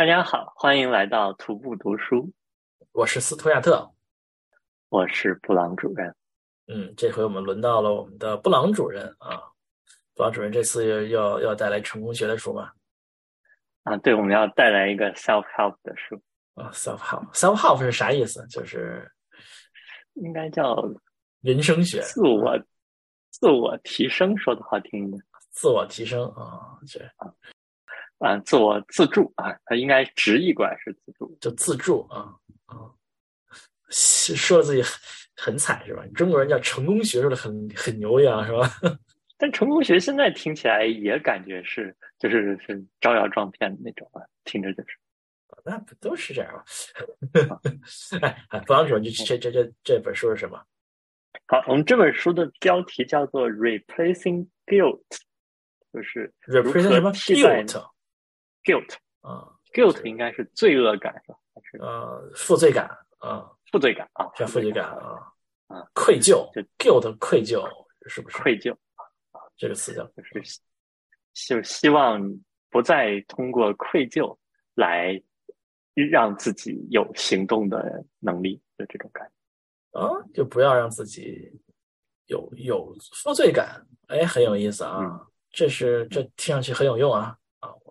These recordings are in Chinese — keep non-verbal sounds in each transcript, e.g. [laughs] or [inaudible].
大家好，欢迎来到徒步读书。我是斯图亚特，我是布朗主任。嗯，这回我们轮到了我们的布朗主任啊。布朗主任这次要要要带来成功学的书吗？啊，对，我们要带来一个 self help 的书。啊，self help，self help 是啥意思？就是应该叫人生学，自我自我提升，说的好听一点，自我提升啊，这啊。啊，自我自助啊，它应该直译过来是自助，就自助啊啊，说自己很很惨是吧？中国人叫成功学说的很很牛一样是吧？[laughs] 但成功学现在听起来也感觉是就是是招摇撞骗的那种啊，听着就是，那不都是这样吗？哎 [laughs] 哎，不要说这这这这这本书是什么？好，我们这本书的标题叫做 “Replacing Guilt”，就是 replacing 什么 guilt。Guilt 啊，guilt 应该是罪恶感是吧？还是呃负罪感啊？负罪感啊，叫负罪感啊啊，愧疚，就 guilt 愧疚是不是？愧疚啊，这个词叫就是就希望不再通过愧疚来让自己有行动的能力的这种感觉啊，就不要让自己有有负罪感，哎，很有意思啊，这是这听上去很有用啊。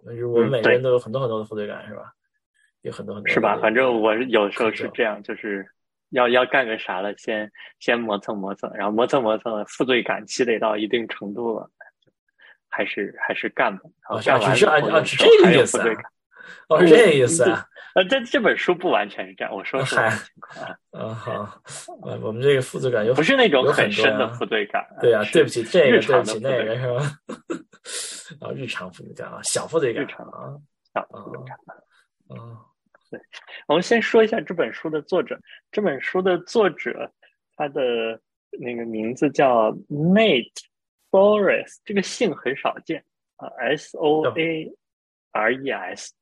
啊，我们我们每个人都有很多很多的负罪感，是吧？有很多很多是吧？反正我有时候是这样，就是要要干个啥了，先先磨蹭磨蹭，然后磨蹭磨蹭，负罪感积累到一定程度了，还是还是干吧。啊，只是啊啊，是这个意思。哦，是这个意思啊。呃，这这本书不完全是这样，我说实话情况。嗯，好。我们这个负罪感有不是那种很深的负罪感。对啊，对不起这个，对不起那个，是吧？啊，日常负罪感啊，小负罪感啊，小负罪感啊。对，我们先说一下这本书的作者。这本书的作者，他的那个名字叫 Nate Forest，这个姓很少见啊，S O A R E S。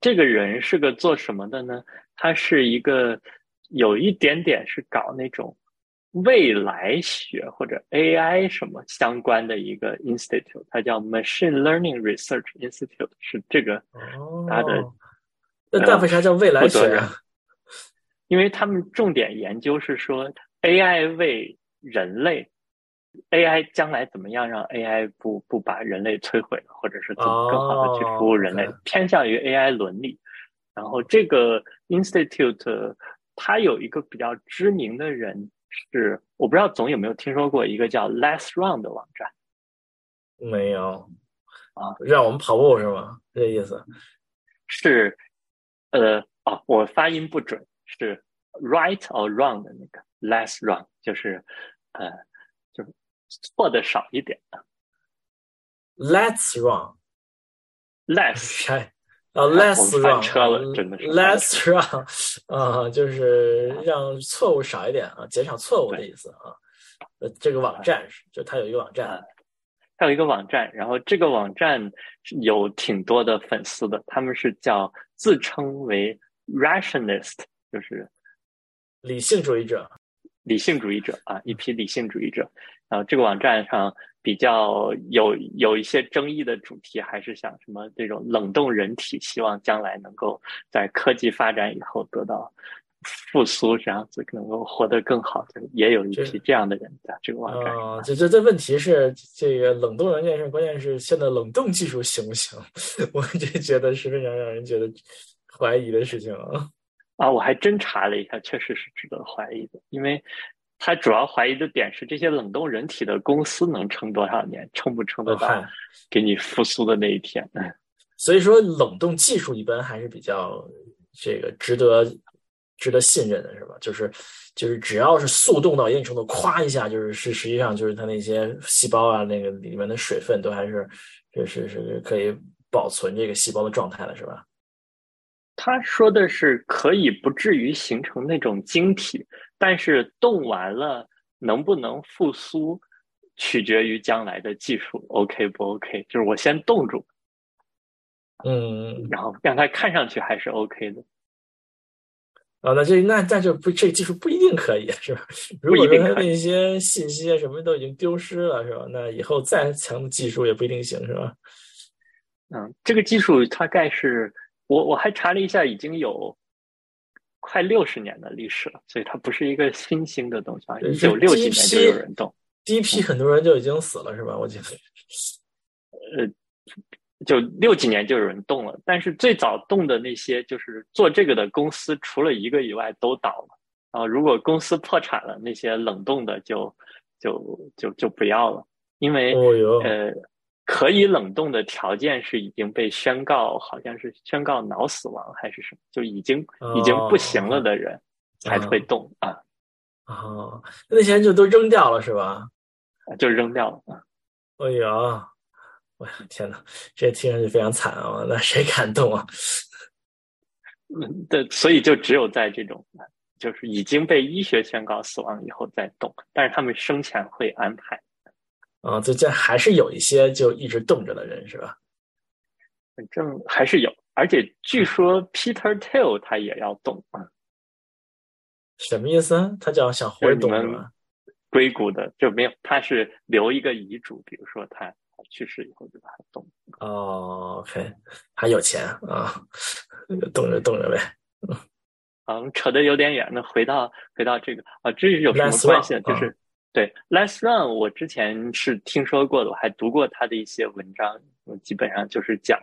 这个人是个做什么的呢？他是一个有一点点是搞那种。未来学或者 AI 什么相关的一个 institute，它叫 Machine Learning Research Institute，是这个它的。那但为啥叫未来学啊？因为他们重点研究是说 AI 为人类，AI 将来怎么样让 AI 不不把人类摧毁了，或者是怎么更好的去服务人类，偏向于 AI 伦理。然后这个 institute 它有一个比较知名的人。是，我不知道总有没有听说过一个叫 Less Run 的网站，没有啊，让我们跑步是吗？这意思是，呃，哦，我发音不准，是 Right or Wrong 的那个 Less Run，就是呃，就是错的少一点的 Let's Run，Less。[laughs] 啊，less run，less run，啊，就是让错误少一点啊，减少错误的意思啊。呃，这个网站是，就它有一个网站，它有一个网站，然后这个网站有挺多的粉丝的，他们是叫自称为 rationalist，就是理性主义者，理性主义者啊，一批理性主义者。然后这个网站上。比较有有一些争议的主题，还是像什么这种冷冻人体，希望将来能够在科技发展以后得到复苏，这样子能够活得更好。就也有一批这样的人在这个网站。啊，这这这问题是这个冷冻人这件事，关键是现在冷冻技术行不行？[laughs] 我就觉得是非常让人觉得怀疑的事情啊。啊，我还真查了一下，确实是值得怀疑的，因为。他主要怀疑的点是这些冷冻人体的公司能撑多少年，撑不撑得到给你复苏的那一天？[laughs] 所以说，冷冻技术一般还是比较这个值得值得信任的，是吧？就是就是只要是速冻到一定程度，咵一下就是是实际上就是它那些细胞啊，那个里面的水分都还是是是可以保存这个细胞的状态的，是吧？他说的是可以不至于形成那种晶体。但是冻完了能不能复苏，取决于将来的技术 OK 不 OK？就是我先冻住，嗯，然后让它看上去还是 OK 的。啊，那这那那就不这个技术不一定可以是吧？如果说那些信息啊什么都已经丢失了是吧？那以后再强的技术也不一定行是吧？嗯，这个技术大概是我我还查了一下，已经有快六十年的历史了，所以它不是一个新兴的东西啊。一九六几年就有人动，第一批很多人就已经死了，是吧？我记得，呃，就六几年就有人动了，但是最早动的那些就是做这个的公司，除了一个以外都倒了。啊，如果公司破产了，那些冷冻的就就就就不要了，因为呃，可以冷冻的条件是已经被宣告，好像是宣告脑死亡还是什么，就已经已经不行了的人才会动啊。哦，那些人就都扔掉了是吧？就扔掉了。哎呀，我天哪，这听上去非常惨啊！那谁敢动啊？嗯，对，所以就只有在这种。就是已经被医学宣告死亡以后再动，但是他们生前会安排。啊，这这还是有一些就一直冻着的人是吧？反正还是有，而且据说 Peter Thiel 他也要动啊。什么意思？他叫想活着动吗？硅谷的就没有，他是留一个遗嘱，比如说他去世以后就把它动。哦，OK，还有钱啊，动着动着呗。嗯，扯得有点远。那回到回到这个啊，这是有什么关系？就是对，Let's Run，我之前是听说过的，我还读过他的一些文章。我基本上就是讲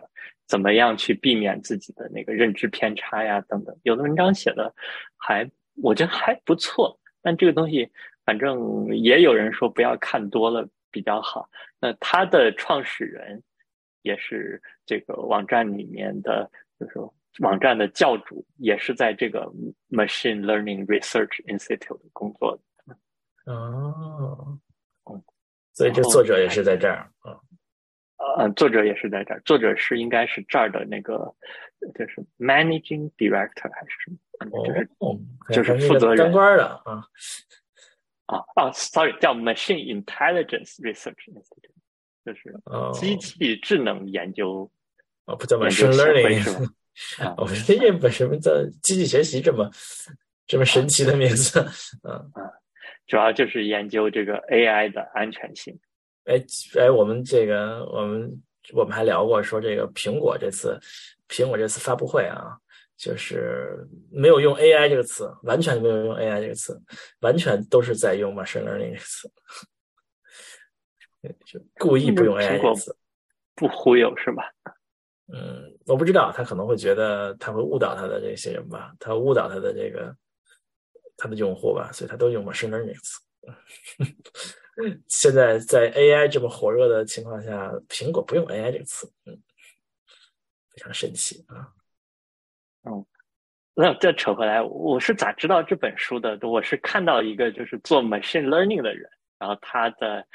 怎么样去避免自己的那个认知偏差呀，等等。有的文章写的还我觉得还不错，但这个东西反正也有人说不要看多了比较好。那他的创始人也是这个网站里面的，就是说。网站的教主也是在这个 Machine Learning Research Institute 工作的。哦，所以这作者也是在这儿啊。呃，作者也是在这儿，作者是应该是这儿的那个，就是 Managing Director 还是什么？就是就是负责人当官的啊。啊啊，Sorry，叫 Machine Intelligence Research Institute，就是机器智能研究。哦，不叫 Machine Learning 是吧？我们这也不什么叫机器学习这么这么神奇的名字，嗯啊，主要就是研究这个 AI 的安全性。哎哎，我们这个我们我们还聊过说这个苹果这次苹果这次发布会啊，就是没有用 AI 这个词，完全没有用 AI 这个词，完全都是在用 machine learning 这个词，[laughs] 就故意不用 AI 这个词，不忽悠是吧？嗯，我不知道，他可能会觉得他会误导他的这些人吧，他误导他的这个他的用户吧，所以他都用 machine learning。[laughs] 现在在 AI 这么火热的情况下，苹果不用 AI 这个词，嗯，非常神奇啊。嗯，那再扯回来，我是咋知道这本书的？我是看到一个就是做 machine learning 的人，然后他的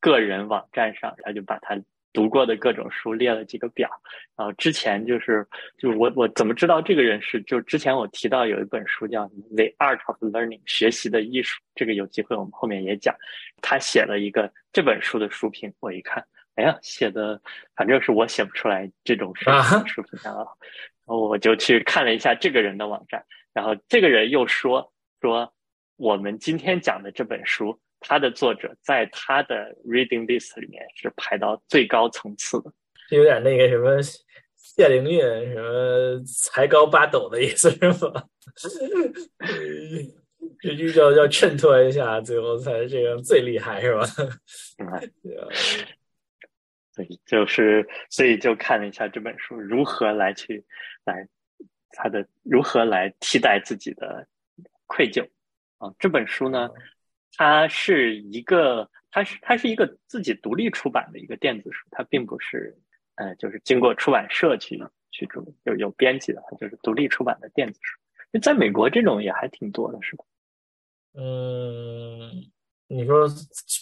个人网站上，他就把他。读过的各种书列了几个表，然后之前就是就是我我怎么知道这个人是？就之前我提到有一本书叫《The Art of Learning》学习的艺术，这个有机会我们后面也讲。他写了一个这本书的书评，我一看，哎呀，写的反正是我写不出来这种书书评啊。然后我就去看了一下这个人的网站，然后这个人又说说我们今天讲的这本书。他的作者在他的 reading list 里面是排到最高层次的，有点那个什么谢灵运什么才高八斗的意思是吗？[laughs] 这就叫要衬托一下，最后才这个最厉害是吧？所以就是所以就看了一下这本书如何来去来他的如何来替代自己的愧疚啊，这本书呢？它是一个，它是它是一个自己独立出版的一个电子书，它并不是，呃，就是经过出版社去去出有有编辑的，它就是独立出版的电子书。在美国这种也还挺多的，是吧？嗯，你说，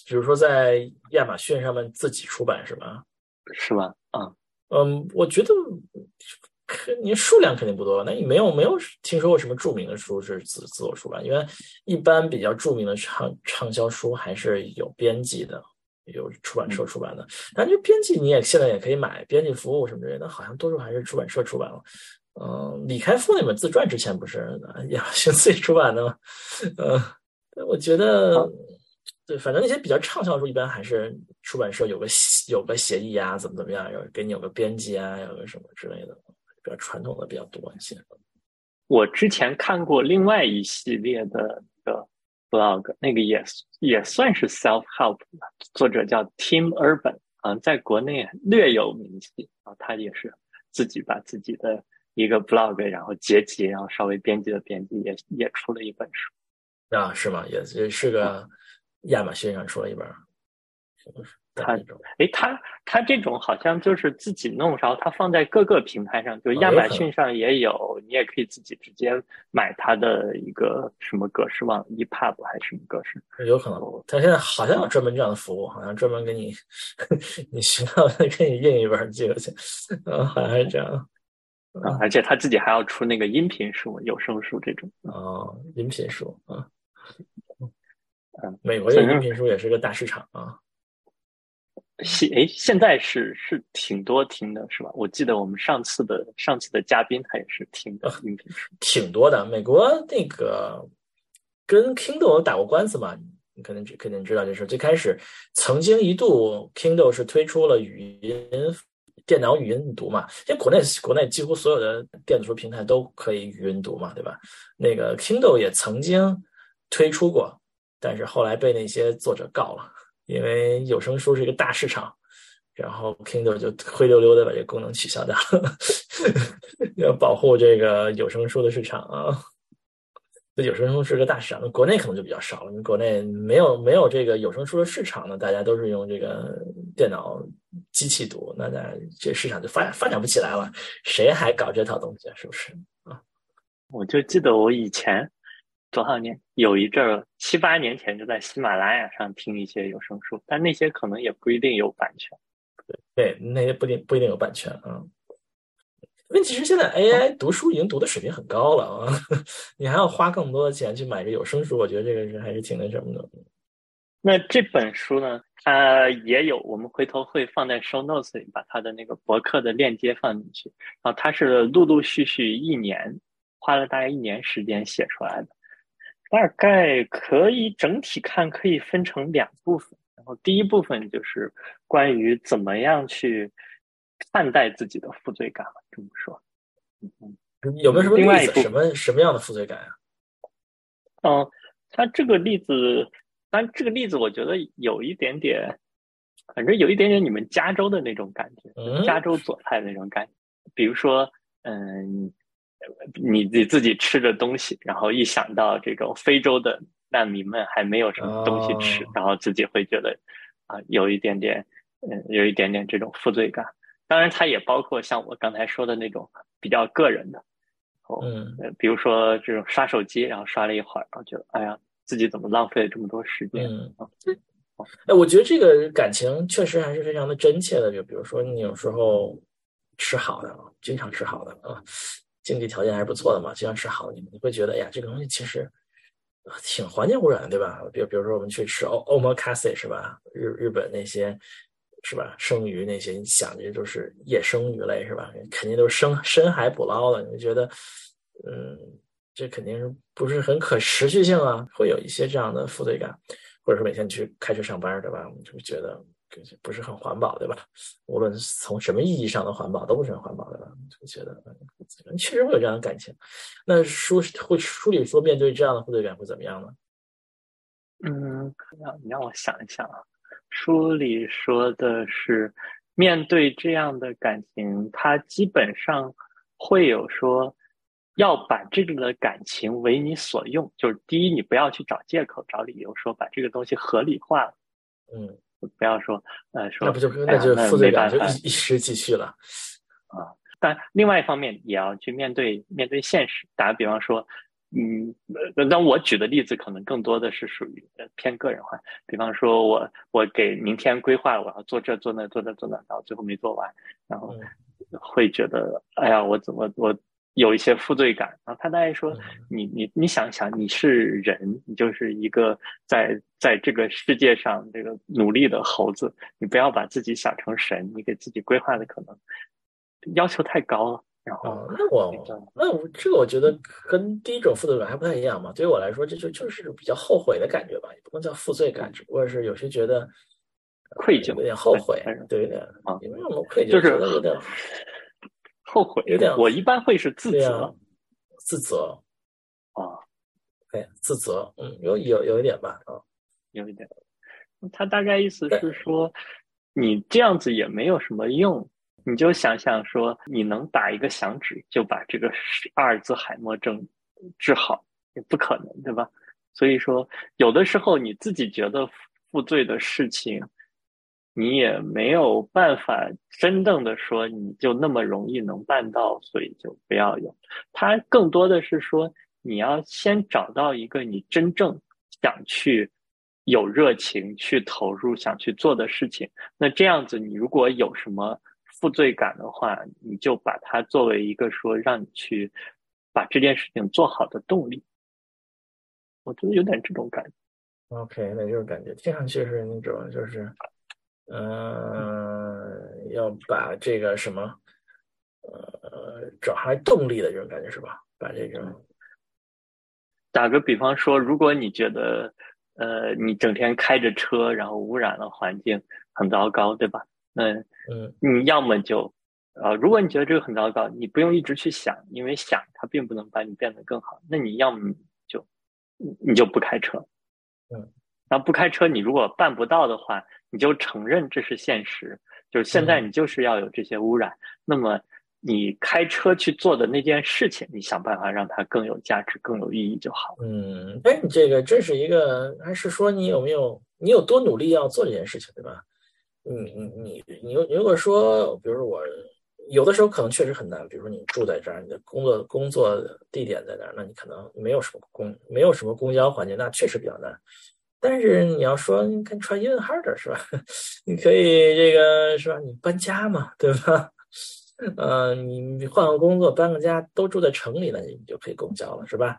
比如说在亚马逊上面自己出版是吧？是吧？啊，嗯，我觉得。你数量肯定不多，那你没有没有听说过什么著名的书是自自我出版？因为一般比较著名的畅畅销书还是有编辑的，有出版社出版的。但这编辑你也现在也可以买编辑服务什么之类的，好像多数还是出版社出版了。嗯，李开复那本自传之前不是亚马逊自己出版的吗？嗯，我觉得对，反正那些比较畅销书一般还是出版社有个有个协议啊，怎么怎么样，有给你有个编辑啊，有个什么之类的。比较传统的比较多一些。我之前看过另外一系列的那个 blog，那个也也算是 self help，作者叫 Tim Urban，啊，在国内略有名气啊，他也是自己把自己的一个 blog，然后结集，然后稍微编辑了编辑，也也出了一本书。啊，是吗？也也是个亚马逊上出了一本。他哎，他他这种好像就是自己弄，然后他放在各个平台上，就亚马逊上也有，你也可以自己直接买他的一个什么格式，忘了 EPUB 还是什么格式？有可能，他现在好像有专门这样的服务，好像专门给你，[laughs] 你需要给你印一本寄过去，嗯，好像是这样。啊，而且他自己还要出那个音频书、有声书这种。哦，音频书啊，嗯，美国的音频书也是个大市场啊。现哎，现在是是挺多听的，是吧？我记得我们上次的上次的嘉宾他也是听的音频书，挺多的。美国那个跟 Kindle 打过官司嘛？你可能肯定知道这事。最开始曾经一度 Kindle 是推出了语音电脑语音读嘛，因为国内国内几乎所有的电子书平台都可以语音读嘛，对吧？那个 Kindle 也曾经推出过，但是后来被那些作者告了。因为有声书是一个大市场，然后 Kindle 就灰溜溜的把这个功能取消掉了，[laughs] 要保护这个有声书的市场啊。这有声书是个大市场，国内可能就比较少了，因为国内没有没有这个有声书的市场呢，大家都是用这个电脑机器读，那那这市场就发发展不起来了，谁还搞这套东西啊？是不是啊？我就记得我以前。多少年？有一阵儿七八年前就在喜马拉雅上听一些有声书，但那些可能也不一定有版权。对，那些不一定不一定有版权啊。问题是现在 AI 读书已经读的水平很高了啊，[laughs] 你还要花更多的钱去买个有声书，我觉得这个是还是挺那什么的。那这本书呢？它也有，我们回头会放在 show notes 里，把它的那个博客的链接放进去。然后它是陆陆续续一年，花了大概一年时间写出来的。大概可以整体看，可以分成两部分。然后第一部分就是关于怎么样去看待自己的负罪感了。这么说，嗯，有没有什么例子？什么什么样的负罪感啊？嗯，他这个例子，但这个例子我觉得有一点点，反正有一点点你们加州的那种感觉，加州左派那种感觉。比如说，嗯。你你自己吃着东西，然后一想到这种非洲的难民们还没有什么东西吃，然后自己会觉得啊，有一点点，嗯，有一点点这种负罪感。当然，它也包括像我刚才说的那种比较个人的，哦，嗯，比如说这种刷手机，然后刷了一会儿，然后觉得哎呀，自己怎么浪费了这么多时间？嗯，哎，我觉得这个感情确实还是非常的真切的。就比如说你有时候吃好的，经常吃好的啊。经济条件还是不错的嘛，经常吃好的，你会觉得，哎呀，这个东西其实挺环境污染，对吧？比如，比如说我们去吃欧欧摩卡西是吧？日日本那些是吧？生鱼那些，你想着都是野生鱼类是吧？肯定都是深深海捕捞的，你会觉得，嗯，这肯定是不是很可持续性啊？会有一些这样的负罪感，或者说每天去开车上班，对吧？我们就觉得。不是很环保，对吧？无论从什么意义上的环保，都不是很环保的，就觉得确实会有这样的感情。那书会书里说，面对这样的负罪感会怎么样呢？嗯，让你让我想一想啊。书里说的是，面对这样的感情，他基本上会有说，要把这个的感情为你所用。就是第一，你不要去找借口、找理由，说把这个东西合理化。嗯。不要说，呃，说那不就那就负罪感就一一时继续了啊。但另外一方面也要去面对面对现实。打个比方说，嗯，那我举的例子可能更多的是属于偏个人化。比方说，我我给明天规划，我要做这做那做这做那，然后最后没做完，然后会觉得，哎呀，我怎么我。有一些负罪感，然后他大概说：“你你你想想，你是人，你就是一个在在这个世界上这个努力的猴子，你不要把自己想成神，你给自己规划的可能要求太高了。”然后，那我那我这个我觉得跟第一种负罪感还不太一样嘛。对于我来说，这就就是比较后悔的感觉吧，也不能叫负罪感，只不过是有些觉得愧疚，有点后悔，对的啊，因为我们愧疚，就是有点。后悔有点我一般会是自责啊，自责，啊，哎，自责，嗯，有有有一点吧，啊，有一点。他大概意思是说，你这样子也没有什么用，你就想想说，你能打一个响指就把这个阿尔兹海默症治好，也不可能，对吧？所以说，有的时候你自己觉得负罪的事情，你也没有办法真正的说你就那么容易能办到，所以就不要有。它更多的是说，你要先找到一个你真正想去有热情去投入、想去做的事情。那这样子，你如果有什么负罪感的话，你就把它作为一个说让你去把这件事情做好的动力。我觉得有点这种感觉。OK，那就是感觉听上去是那种就是，嗯、要把这个什么，呃，找回动力的这种感觉是吧？把这种，打个比方说，如果你觉得，呃，你整天开着车，然后污染了环境，很糟糕，对吧？那嗯你要么就，呃，如果你觉得这个很糟糕，你不用一直去想，因为想它并不能把你变得更好。那你要么就，你你就不开车，嗯，然后不开车，你如果办不到的话，你就承认这是现实，就是现在嗯你就是要有这些污染。那么你开车去做的那件事情，你想办法让它更有价值、更有意义就好。嗯，哎，你这个这是一个，还是说你有没有你有多努力要做这件事情，对吧？你你你你如果说，比如说我有的时候可能确实很难，比如说你住在这儿，你的工作工作地点在哪儿，那你可能没有什么公没有什么公交环境，那确实比较难。但是你要说你看 try even harder 是吧？[laughs] 你可以这个是吧？你搬家嘛，对吧？呃，你你换个工作，搬个家，都住在城里了，你就可以公交了，是吧？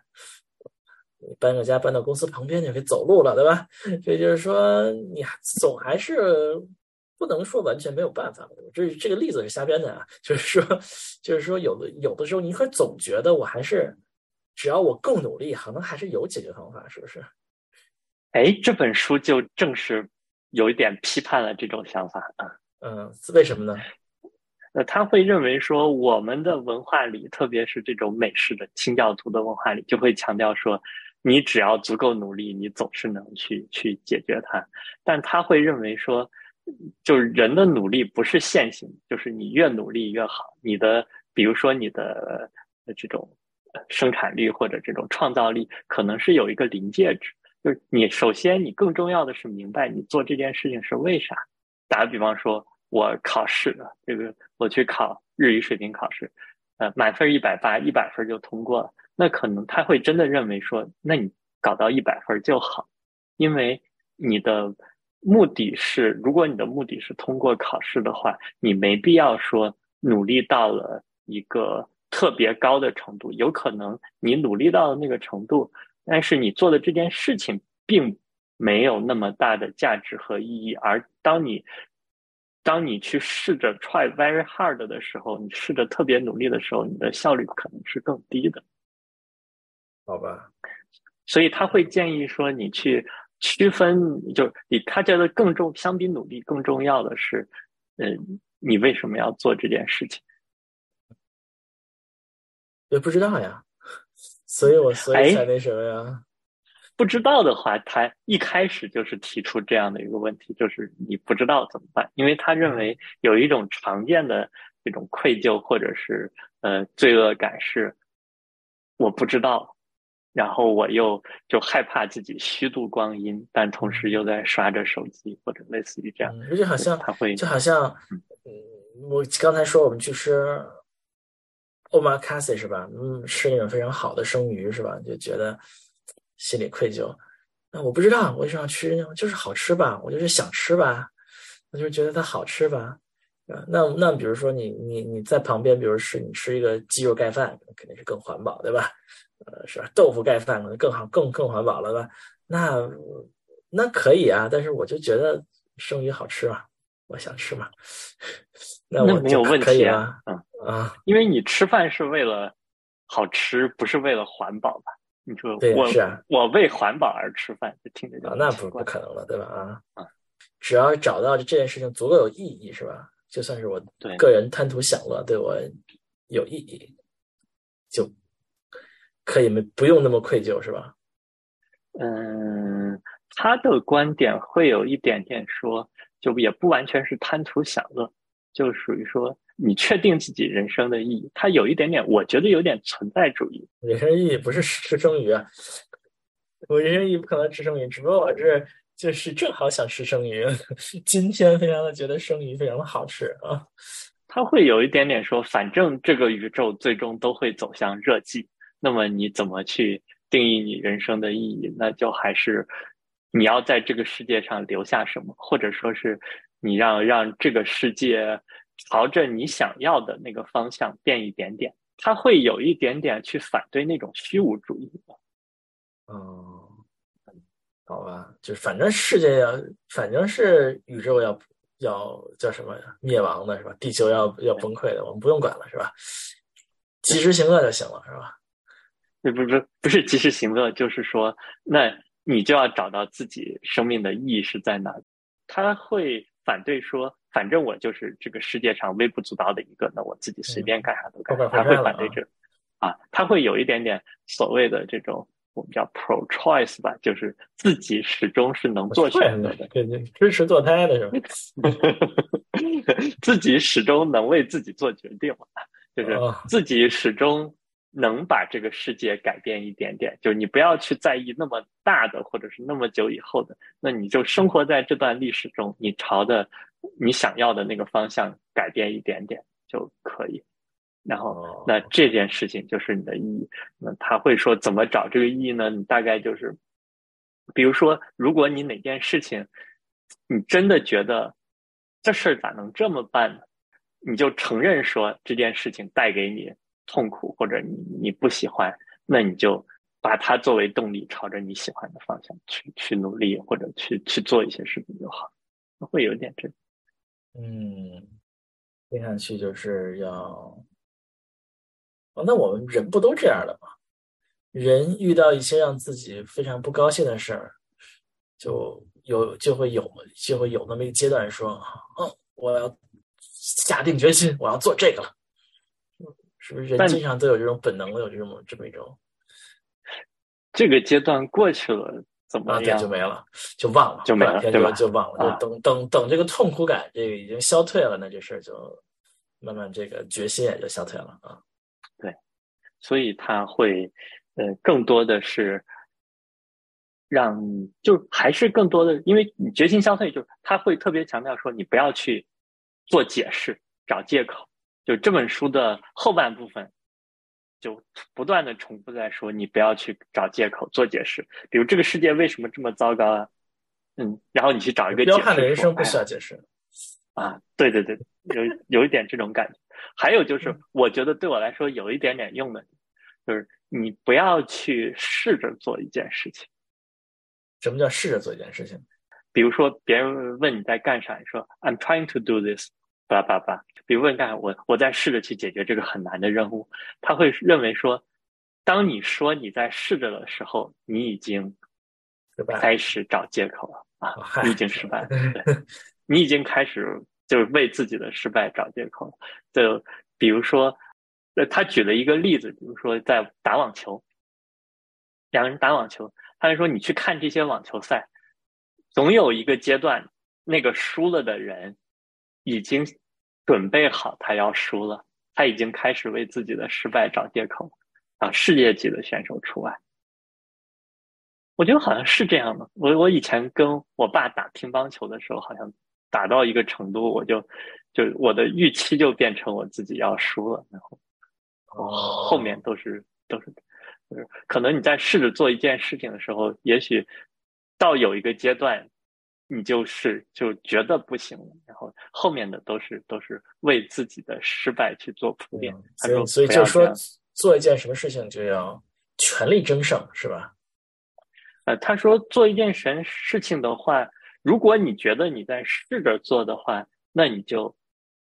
你搬个家搬到公司旁边，就可以走路了，对吧？所以就是说，你总还是不能说完全没有办法。这这个例子是瞎编的啊，[laughs] 就是说，就是说，有的有的时候，你可总觉得我还是只要我够努力，可能还是有解决方法，是不是？哎，这本书就正是有一点批判了这种想法啊。嗯，为什么呢？呃，他会认为说，我们的文化里，特别是这种美式的清教徒的文化里，就会强调说，你只要足够努力，你总是能去去解决它。但他会认为说，就是人的努力不是线性，就是你越努力越好。你的，比如说你的这种生产力或者这种创造力，可能是有一个临界值。就是你首先，你更重要的是明白你做这件事情是为啥。打个比方说，我考试，这个我去考日语水平考试，呃，满分一百八，一百分就通过了。那可能他会真的认为说，那你搞到一百分就好，因为你的目的是，如果你的目的是通过考试的话，你没必要说努力到了一个特别高的程度。有可能你努力到了那个程度，但是你做的这件事情并没有那么大的价值和意义。而当你当你去试着 try very hard 的时候，你试着特别努力的时候，你的效率可能是更低的。好吧，所以他会建议说，你去区分，就你他觉得更重，相比努力更重要的是，嗯，你为什么要做这件事情？也不知道呀，所以我所以才那什么呀。不知道的话，他一开始就是提出这样的一个问题，就是你不知道怎么办？因为他认为有一种常见的这种愧疚或者是呃罪恶感是我不知道，然后我又就害怕自己虚度光阴，但同时又在刷着手机或者类似于这样，嗯，就好像他会就好像，嗯，我刚才说我们去吃 omakase 是吧？嗯，吃那种非常好的生鱼是吧？就觉得心里愧疚。那我不知道为什么要吃，就是好吃吧，我就是想吃吧，我就是觉得它好吃吧。啊，那那比如说你你你在旁边，比如是你吃一个鸡肉盖饭，肯定是更环保，对吧？呃，是吧？豆腐盖饭可能更好，更更环保了吧？那那可以啊，但是我就觉得生鱼好吃嘛，我想吃嘛，那我没有问题啊，嗯啊，因为你吃饭是为了好吃，不是为了环保吧？你说对我是啊，我为环保而吃饭，就听着就啊，那不不可能了，对吧？啊啊，只要找到这件事情足够有意义，是吧？就算是我个人贪图享乐，对我有意义，就可以没不用那么愧疚，是吧？嗯，他的观点会有一点点说，就也不完全是贪图享乐，就属于说你确定自己人生的意义。它有一点点，我觉得有点存在主义。人生意义不是吃生鱼啊，我人生意义不可能吃生鱼，只不过我这就是正好想吃生鱼，今天非常的觉得生鱼非常的好吃啊。他会有一点点说，反正这个宇宙最终都会走向热寂，那么你怎么去？定义你人生的意义，那就还是你要在这个世界上留下什么，或者说是你让让这个世界朝着你想要的那个方向变一点点。他会有一点点去反对那种虚无主义的。哦，好吧，就反正世界要，反正是宇宙要要叫什么？灭亡的是吧？地球要要崩溃的，我们不用管了是吧？及时行乐就行了是吧？不不不不是及时行乐，就是说，那你就要找到自己生命的意义是在哪。他会反对说，反正我就是这个世界上微不足道的一个，那我自己随便干啥都干。他会反对这，啊，他会有一点点所谓的这种我们叫 pro choice 吧，就是自己始终是能做选择的，对对支持堕胎的是吧？[laughs] 自己始终能为自己做决定，就是自己始终。能把这个世界改变一点点，就你不要去在意那么大的，或者是那么久以后的，那你就生活在这段历史中，你朝的你想要的那个方向改变一点点就可以。然后，那这件事情就是你的意义。那他会说怎么找这个意义呢？你大概就是，比如说，如果你哪件事情，你真的觉得这事儿咋能这么办呢？你就承认说这件事情带给你。痛苦或者你你不喜欢，那你就把它作为动力，朝着你喜欢的方向去去努力，或者去去做一些事情就好。会有点这，嗯，听上去就是要，哦，那我们人不都这样的吗？人遇到一些让自己非常不高兴的事儿，就有就会有就会有那么一个阶段，说，嗯，我要下定决心，我要做这个了。是不是人经常都有这种本能的有这种这么一种？这个阶段过去了，怎么样就没了，就忘了，就没了，对吧？就忘了，就等等等这个痛苦感这个已经消退了，那这事儿就慢慢这个决心也就消退了啊。对，所以他会呃更多的是让就还是更多的，因为你决心消退，就是他会特别强调说，你不要去做解释，找借口。就这本书的后半部分，就不断的重复在说，你不要去找借口做解释。比如这个世界为什么这么糟糕啊？嗯，然后你去找一个彪悍的人生不需要解释啊。对对对，有有一点这种感觉。还有就是，我觉得对我来说有一点点用的，就是你不要去试着做一件事情。什么叫试着做一件事情？比如说别人问你在干啥，你说 I'm trying to do this。叭叭叭！比如问干我我在试着去解决这个很难的任务，他会认为说，当你说你在试着的时候，你已经开始找借口了啊！你已经失败了，你已经开始就是为自己的失败找借口。就比如说，呃，他举了一个例子，比如说在打网球，两个人打网球，他就说你去看这些网球赛，总有一个阶段，那个输了的人已经。准备好，他要输了，他已经开始为自己的失败找借口啊！世界级的选手除外，我觉得好像是这样的。我我以前跟我爸打乒乓球的时候，好像打到一个程度，我就就我的预期就变成我自己要输了，然后后面都是都是就是可能你在试着做一件事情的时候，也许到有一个阶段。你就是就觉得不行了，然后后面的都是都是为自己的失败去做铺垫。所以所以就说做一件什么事情就要全力争胜，是吧？呃，他说做一件什事情的话，如果你觉得你在试着做的话，那你就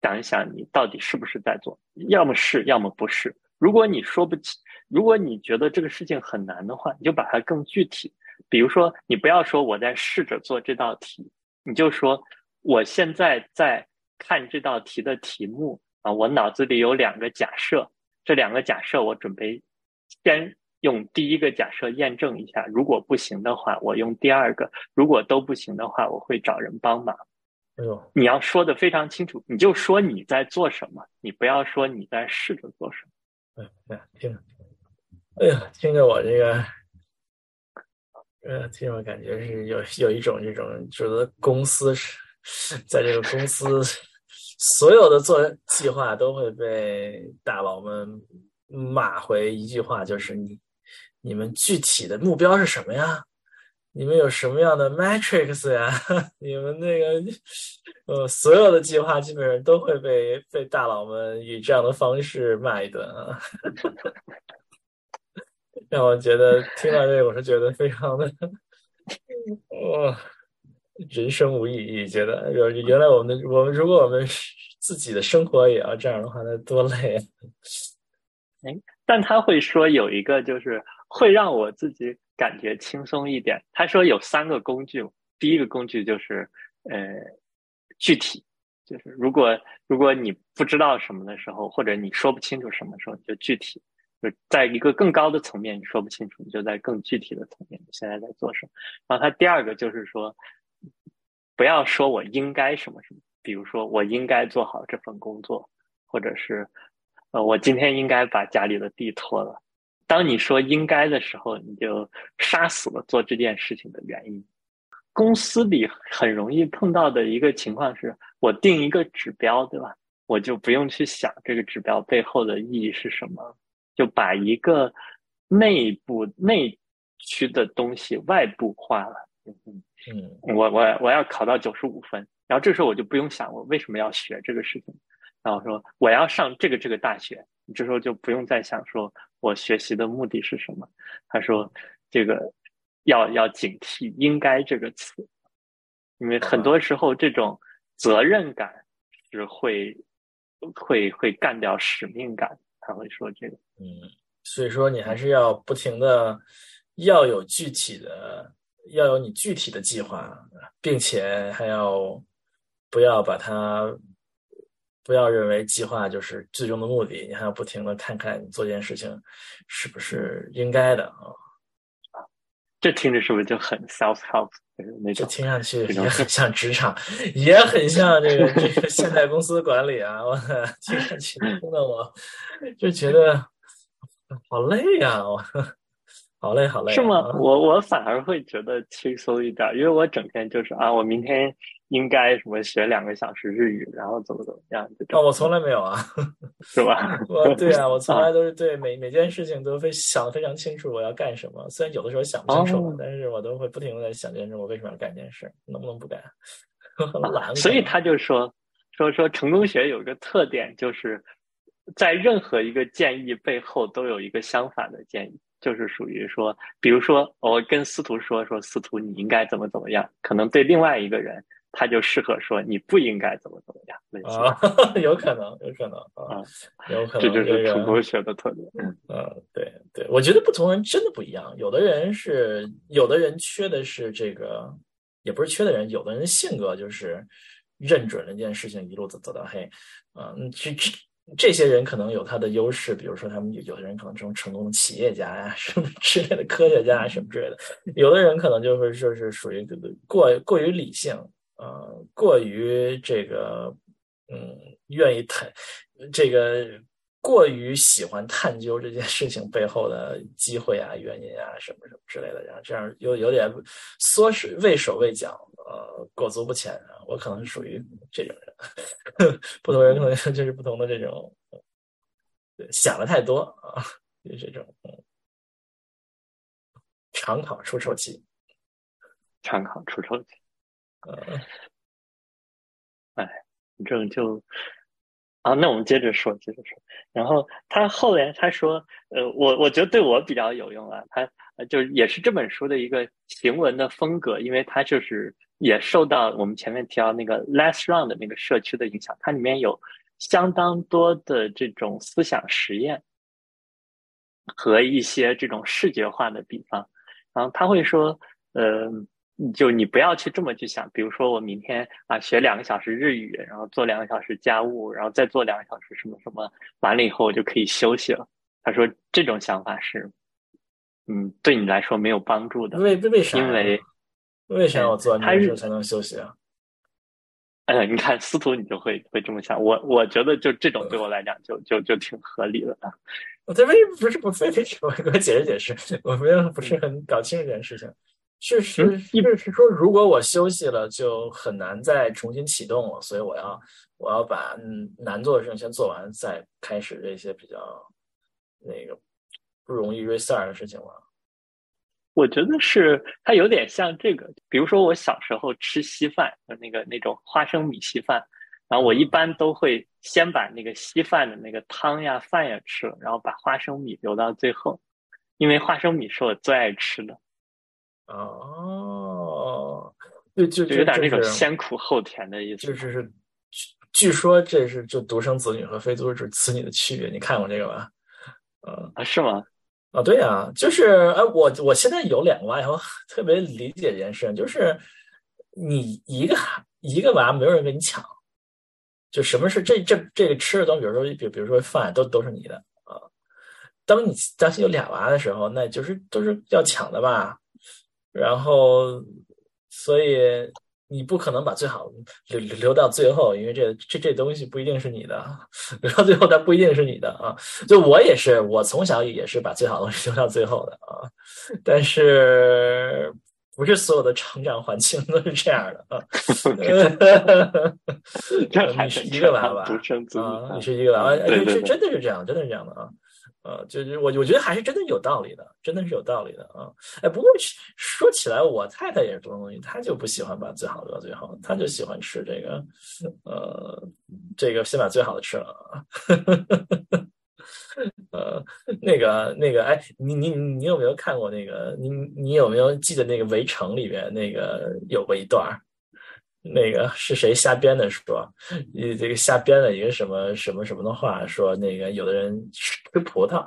想一想你到底是不是在做，要么是，要么不是。如果你说不清，如果你觉得这个事情很难的话，你就把它更具体。比如说，你不要说我在试着做这道题，你就说我现在在看这道题的题目啊，我脑子里有两个假设，这两个假设，我准备先用第一个假设验证一下，如果不行的话，我用第二个；如果都不行的话，我会找人帮忙。哎呦，你要说的非常清楚，你就说你在做什么，你不要说你在试着做什么。哎呀，听着，哎呀，听着我这个，呃，这种感觉是有有一种这种觉得公司是在这个公司。所有的做计划都会被大佬们骂回一句话，就是你你们具体的目标是什么呀？你们有什么样的 metrics 呀？[laughs] 你们那个呃，所有的计划基本上都会被被大佬们以这样的方式骂一顿啊！[laughs] 让我觉得听到这个，我是觉得非常的，哦。人生无意义，觉得原原来我们的我们如果我们自己的生活也要这样的话，那多累啊！[laughs] 哎，但他会说有一个就是会让我自己感觉轻松一点。他说有三个工具，第一个工具就是呃具体，就是如果如果你不知道什么的时候，或者你说不清楚什么时候，你就具体，就在一个更高的层面你说不清楚，你就在更具体的层面，你现在在做什么。然后他第二个就是说。不要说我应该什么什么，比如说我应该做好这份工作，或者是呃我今天应该把家里的地拖了。当你说应该的时候，你就杀死了做这件事情的原因。公司里很容易碰到的一个情况是，我定一个指标，对吧？我就不用去想这个指标背后的意义是什么，就把一个内部内区的东西外部化了。嗯嗯，我我我要考到九十五分，然后这时候我就不用想我为什么要学这个事情，然后说我要上这个这个大学，你这时候就不用再想说我学习的目的是什么。他说这个要要警惕“应该”这个词，因为很多时候这种责任感是会会会干掉使命感。他会说这个，嗯，所以说你还是要不停的要有具体的。要有你具体的计划，并且还要不要把它不要认为计划就是最终的目的，你还要不停的看看你做这件事情是不是应该的啊？这听着是不是就很 self help 那种？听上去也很像职场，[laughs] 也很像这个这个现代公司管理啊！我 [laughs] 听上去听得我就觉得 [laughs] 好累呀！我。好累，好累，是吗？我我反而会觉得轻松一点，因为我整天就是啊，我明天应该什么学两个小时日语，然后怎么怎么样。哦，我从来没有啊，是吧？[laughs] 我对啊，我从来都是对每每件事情都非想的非常清楚，我要干什么。虽然有的时候想不清楚，但是我都会不停的在想这件事，我为什么要干这件事，能不能不干？很 [laughs] 懒。所以他就说说说成功学有一个特点，就是在任何一个建议背后都有一个相反的建议。就是属于说，比如说，我跟司徒说说，司徒你应该怎么怎么样，可能对另外一个人，他就适合说你不应该怎么怎么样。啊，[laughs] 有可能，有可能啊，有可能，这就是成功学的特点。嗯，对对，我觉得不同人真的不一样。有的人是，有的人缺的是这个，也不是缺的人，有的人性格就是认准了一件事情，一路走走到黑。嗯，这这。这些人可能有他的优势，比如说他们有有的人可能这种成功的企业家呀，[laughs] 什么之类的科学家啊什么之类的，有的人可能就会就是属于过过于理性，呃，过于这个嗯，愿意谈这个过于喜欢探究这件事情背后的机会啊、原因啊什么什么之类的，然后这样有有点缩是畏手畏脚。呃，裹足不前，我可能是属于这种人，[laughs] 不同人可能就是不同的这种，想的太多啊，就这种，常考出丑气，常考出丑气，呃，哎，这种就啊，那我们接着说，接着说，然后他后来他说，呃，我我觉得对我比较有用啊，他就也是这本书的一个行文的风格，因为他就是。也受到我们前面提到那个 Less Run 的那个社区的影响，它里面有相当多的这种思想实验和一些这种视觉化的比方。然后他会说，呃，就你不要去这么去想，比如说我明天啊学两个小时日语，然后做两个小时家务，然后再做两个小时什么什么，完了以后我就可以休息了。他说这种想法是，嗯，对你来说没有帮助的。为为啥？因为为啥要做完事才能休息啊？哎，[laughs] 你看司徒，你就会会这么想。我我觉得就这种对我来讲就就就挺合理的。我这为不是不非非什么给我解释解释，我没有不是很搞清这件事情。是是是是说，如果我休息了，就很难再重新启动了，所以我要我要把嗯难做的事情先做完，再开始这些比较那个不容易 restart 的事情了。我觉得是它有点像这个，比如说我小时候吃稀饭，就那个那种花生米稀饭，然后我一般都会先把那个稀饭的那个汤呀饭呀吃了，然后把花生米留到最后，因为花生米是我最爱吃的。哦，就就有点那种先苦后甜的意思。就是是，据说这是就独生子女和非独生子女的区别。你看过这个吗？嗯啊，是吗？啊，对呀，就是哎，我我现在有两个娃，以 [laughs] 后特别理解这件事，就是你一个孩一个娃，没有人跟你抢，就什么是这这这个吃的东西，比如说比比如说饭，都都是你的啊。当你当有俩娃的时候，那就是都是要抢的吧。然后，所以。你不可能把最好留留到最后，因为这这这东西不一定是你的，留到最后它不一定是你的啊。就我也是，我从小也是把最好的东西 [laughs] 留到最后的啊。但是不是所有的成长环境都是这样的啊？[laughs] [laughs] 你是一个娃娃啊，你是一个娃娃，是真的是这样，真的是这样的啊。呃，就是我，我觉得还是真的有道理的，真的是有道理的啊！哎，不过说起来，我太太也是这种东西，她就不喜欢把最好留到最后，她就喜欢吃这个，呃，这个先把最好的吃了啊。[laughs] 呃，那个那个，哎，你你你有没有看过那个？你你有没有记得那个《围城》里边那个有过一段儿？那个是谁瞎编的？说，你这个瞎编了一个什么什么什么的话？说那个有的人吃葡萄，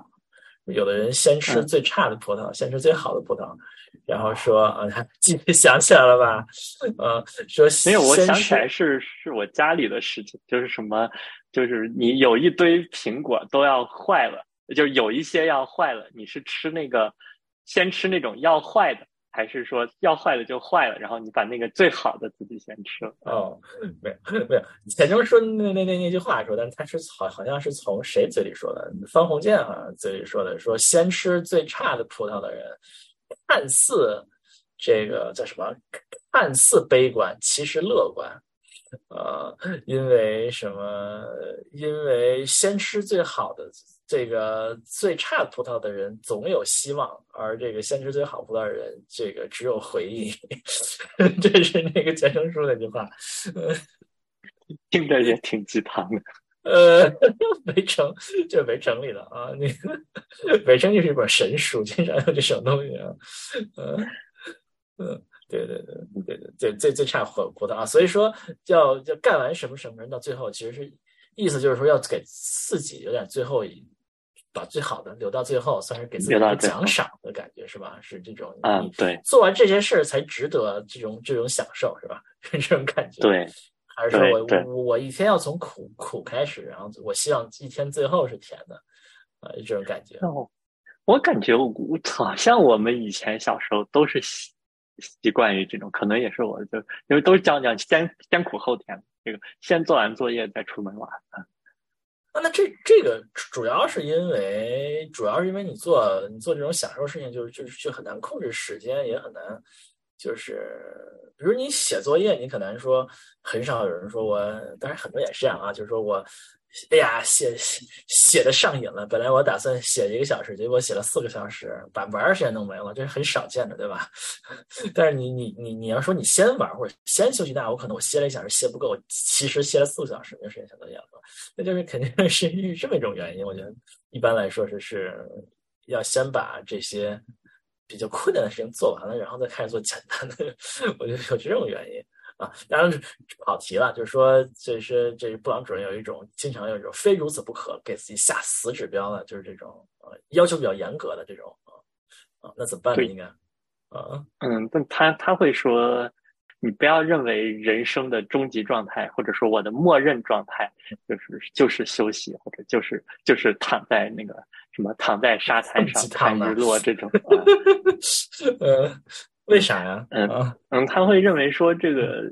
有的人先吃最差的葡萄，先吃最好的葡萄，然后说啊，[laughs] 记想起来了吧？呃，说没有，我想起来是是我家里的事情，就是什么，就是你有一堆苹果都要坏了，就有一些要坏了，你是吃那个先吃那种要坏的。还是说要坏了就坏了，然后你把那个最好的自己先吃了。哦，没有没有，钱钟说那那那那句话说，但是他是好好像是从谁嘴里说的？方鸿渐啊嘴里说的，说先吃最差的葡萄的人，看似这个叫什么？看似悲观，其实乐观。呃，因为什么？因为先吃最好的。这个最差葡萄的人总有希望，而这个先吃最好葡萄的人，这个只有回忆。[laughs] 这是那个钱钟书那句话，[laughs] 听着也挺鸡汤的。[laughs] 呃，围城就围城里的啊，那个围城就是一本神书，经常有这种东西啊。嗯嗯，对对对对对最最最差葡葡萄啊，所以说要要干完什么什么人，到最后其实是意思就是说要给自己有点最后一。把最好的留到最后，算是给自己一个奖赏的感觉，是吧？是这种，嗯，对，做完这些事儿才值得这种这种享受，是吧？是 [laughs] 这种感觉，对。还是说我我我一天要从苦苦开始，然后我希望一天最后是甜的，啊，这种感觉。哦，我感觉我好像我们以前小时候都是习惯于这种，可能也是我就因为都是讲讲先先苦后甜，这个先做完作业再出门玩。啊那这这个主要是因为，主要是因为你做你做这种享受事情，就是就是就很难控制时间，也很难，就是比如你写作业，你可能说很少有人说我，当然很多也是这样啊，就是说我。哎呀，写写写的上瘾了。本来我打算写一个小时，结果写了四个小时，把玩的时间弄没了，这是很少见的，对吧？[laughs] 但是你你你你要说你先玩或者先休息，那我可能我歇了一小时歇不够，其实歇了四个小时没时间写作业了，那就是肯定是这么一种原因。我觉得一般来说是是要先把这些比较困难的事情做完了，然后再开始做简单的。[laughs] 我觉得有这种原因。啊，当然跑题了，就是说，这是这布朗主任有一种经常有一种非如此不可，给自己下死指标的，就是这种呃要求比较严格的这种啊啊，那怎么办呢？应该啊，嗯，但他他会说，你不要认为人生的终极状态，或者说我的默认状态，就是就是休息，或者就是就是躺在那个什么躺在沙滩上看日落这种。[laughs] [laughs] 呃，为啥呀？嗯嗯，他会认为说这个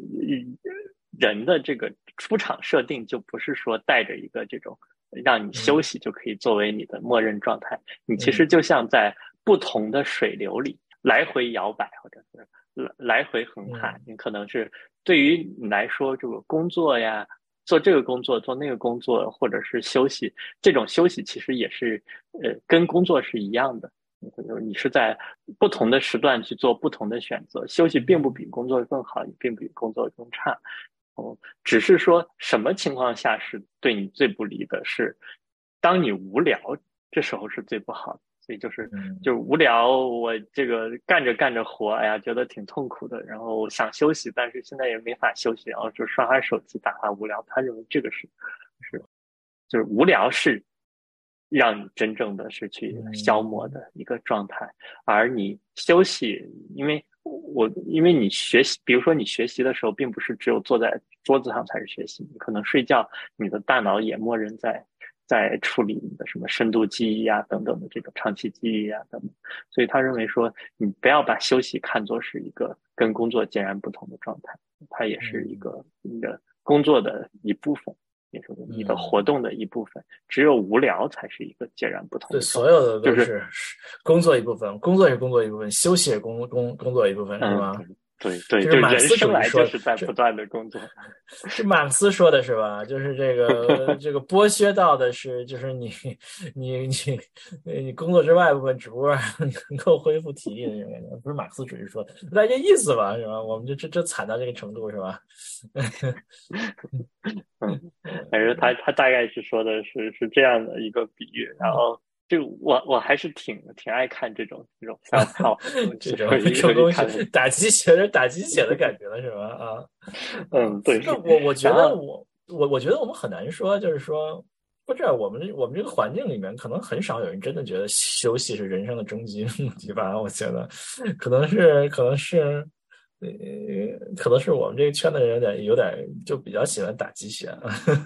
人的这个出场设定就不是说带着一个这种让你休息就可以作为你的默认状态，你其实就像在不同的水流里来回摇摆，或者是来来回横跨。你可能是对于你来说，这个工作呀，做这个工作，做那个工作，或者是休息，这种休息其实也是呃跟工作是一样的。你是在不同的时段去做不同的选择，休息并不比工作更好，也并不比工作更差。哦，只是说什么情况下是对你最不利的？是当你无聊，这时候是最不好的。所以就是，就无聊，我这个干着干着活，哎呀，觉得挺痛苦的。然后想休息，但是现在也没法休息，然后就刷刷手机，打发无聊。他认为这个是是，就是无聊是。让你真正的是去消磨的一个状态，而你休息，因为我因为你学习，比如说你学习的时候，并不是只有坐在桌子上才是学习，你可能睡觉，你的大脑也默认在在处理你的什么深度记忆啊等等的这种长期记忆啊等等，所以他认为说，你不要把休息看作是一个跟工作截然不同的状态，它也是一个你的工作的一部分。你的活动的一部分，只有无聊才是一个截然不同的。对，所有的都是工作一部分，工作是工作一部分，休息也工工工作一部分，是吧？对对，就是马克思生来就是在不断的工作，是马克思说的是吧？就是这个 [laughs] 这个剥削到的是，就是你你你你工作之外部分，只不过能够恢复体力的这种感觉，不是马克思主义说的，大概意思吧？是吧？我们就这这惨到这个程度是吧？[laughs] 嗯，反正他他大概是说的是是这样的一个比喻，然后。就我我还是挺挺爱看这种这种这种这种东西打鸡血的打鸡血的感觉了是吧？啊，[laughs] 嗯，对。我我觉得我我我觉得我们很难说，就是说，不知道我们我们这个环境里面，可能很少有人真的觉得休息是人生的终极目的吧？我觉得可能是可能是。呃，可能是我们这个圈的人有点有点就比较喜欢打鸡血。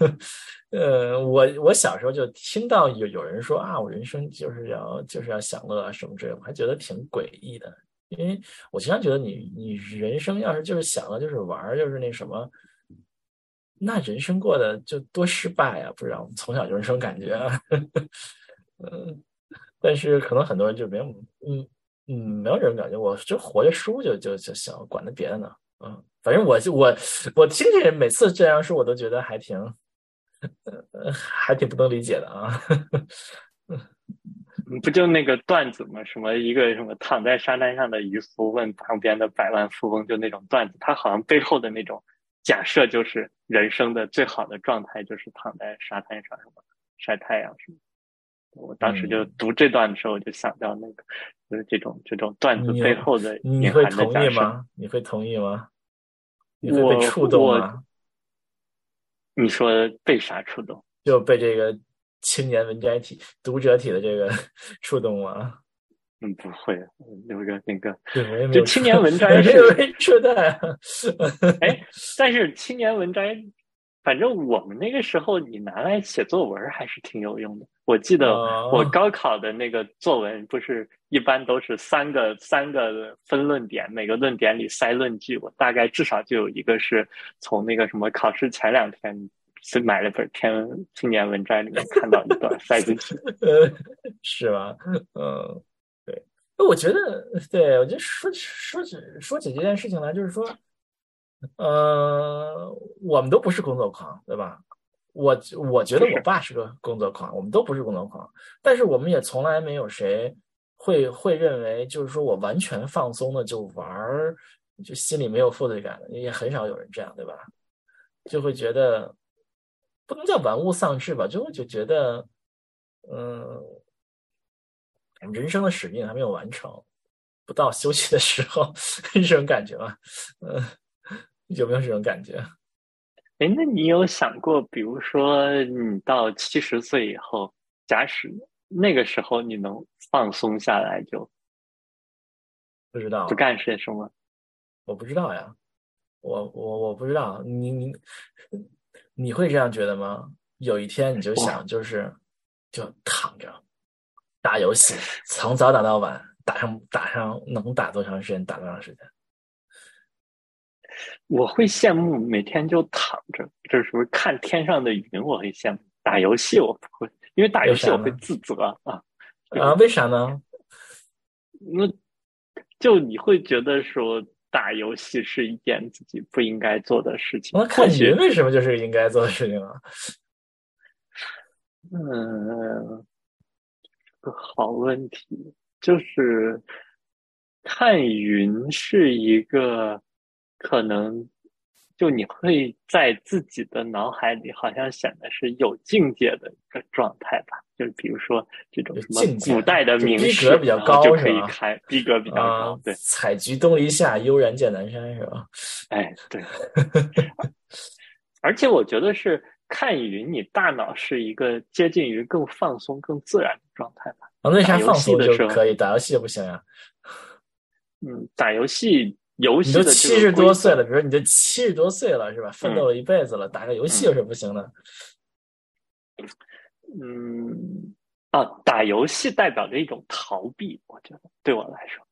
[laughs] 呃，我我小时候就听到有有人说啊，我人生就是要就是要享乐啊什么之类，我还觉得挺诡异的。因为我经常觉得你你人生要是就是享乐就是玩就是那什么，那人生过得就多失败啊！不知道从小就是这种感觉。嗯，[laughs] 但是可能很多人就没有嗯。嗯，没有这种感觉，我就活着输就就就行，管他别的呢。嗯，反正我就我我听见每次这样说，我都觉得还挺，呃，还挺不能理解的啊。不就那个段子吗？什么一个什么躺在沙滩上的渔夫问旁边的百万富翁，就那种段子，他好像背后的那种假设就是人生的最好的状态就是躺在沙滩上什么晒太阳什么。我当时就读这段的时候，我就想到那个，就是这种这种段子背后的你会同意吗？你会同意吗？你会被触动吗？你说被啥触动？[laughs] 就被这个青年文摘体、读者体的这个触动吗？嗯，不会，那个那个，就青年文摘 [laughs] 是初代。哎，但是青年文摘。反正我们那个时候，你拿来写作文还是挺有用的。我记得我高考的那个作文，不是一般都是三个三个分论点，每个论点里塞论据。我大概至少就有一个是从那个什么考试前两天是买了本《天青年文摘》里面看到一段塞进去。[laughs] 是吧？嗯，对。那我觉得，对我觉得说说起说起这件事情来，就是说。呃，我们都不是工作狂，对吧？我我觉得我爸是个工作狂，我们都不是工作狂，但是我们也从来没有谁会会认为，就是说我完全放松的就玩儿，就心里没有负罪感的，也很少有人这样，对吧？就会觉得不能叫玩物丧志吧，就会就觉得，嗯，人生的使命还没有完成，不到休息的时候，[laughs] 这种感觉吧，嗯。有没有这种感觉？哎，那你有想过，比如说你到七十岁以后，假使那个时候你能放松下来，就不知道不干些什么？我不知道呀，我我我不知道，你你你会这样觉得吗？有一天你就想，就是就躺着打游戏，从早打到晚，打上打上能打多长时间打多长时间。我会羡慕每天就躺着，这是不是看天上的云？我会羡慕。打游戏我不会，因为打游戏我会自责啊啊！为啥呢？那就你会觉得说打游戏是一件自己不应该做的事情。那看云为什么就是应该做的事情啊？[laughs] 嗯，个好问题，就是看云是一个可能。就你会在自己的脑海里，好像显得是有境界的一个状态吧？就是比如说这种什么古代的名士，比较高就可以开逼格比较高。对，采菊东篱下，悠然见南山，是吧？哎，对。[laughs] 而且我觉得是看云，你大脑是一个接近于更放松、更自然的状态吧？啊，为啥放松就可以，打游戏不行呀？嗯，打游戏。游戏都七十多岁了，比如说你都七十多岁了，是吧？奋斗了一辈子了，打个游戏有什么不行的？嗯，啊，打游戏代表着一种逃避，我觉得对我来说，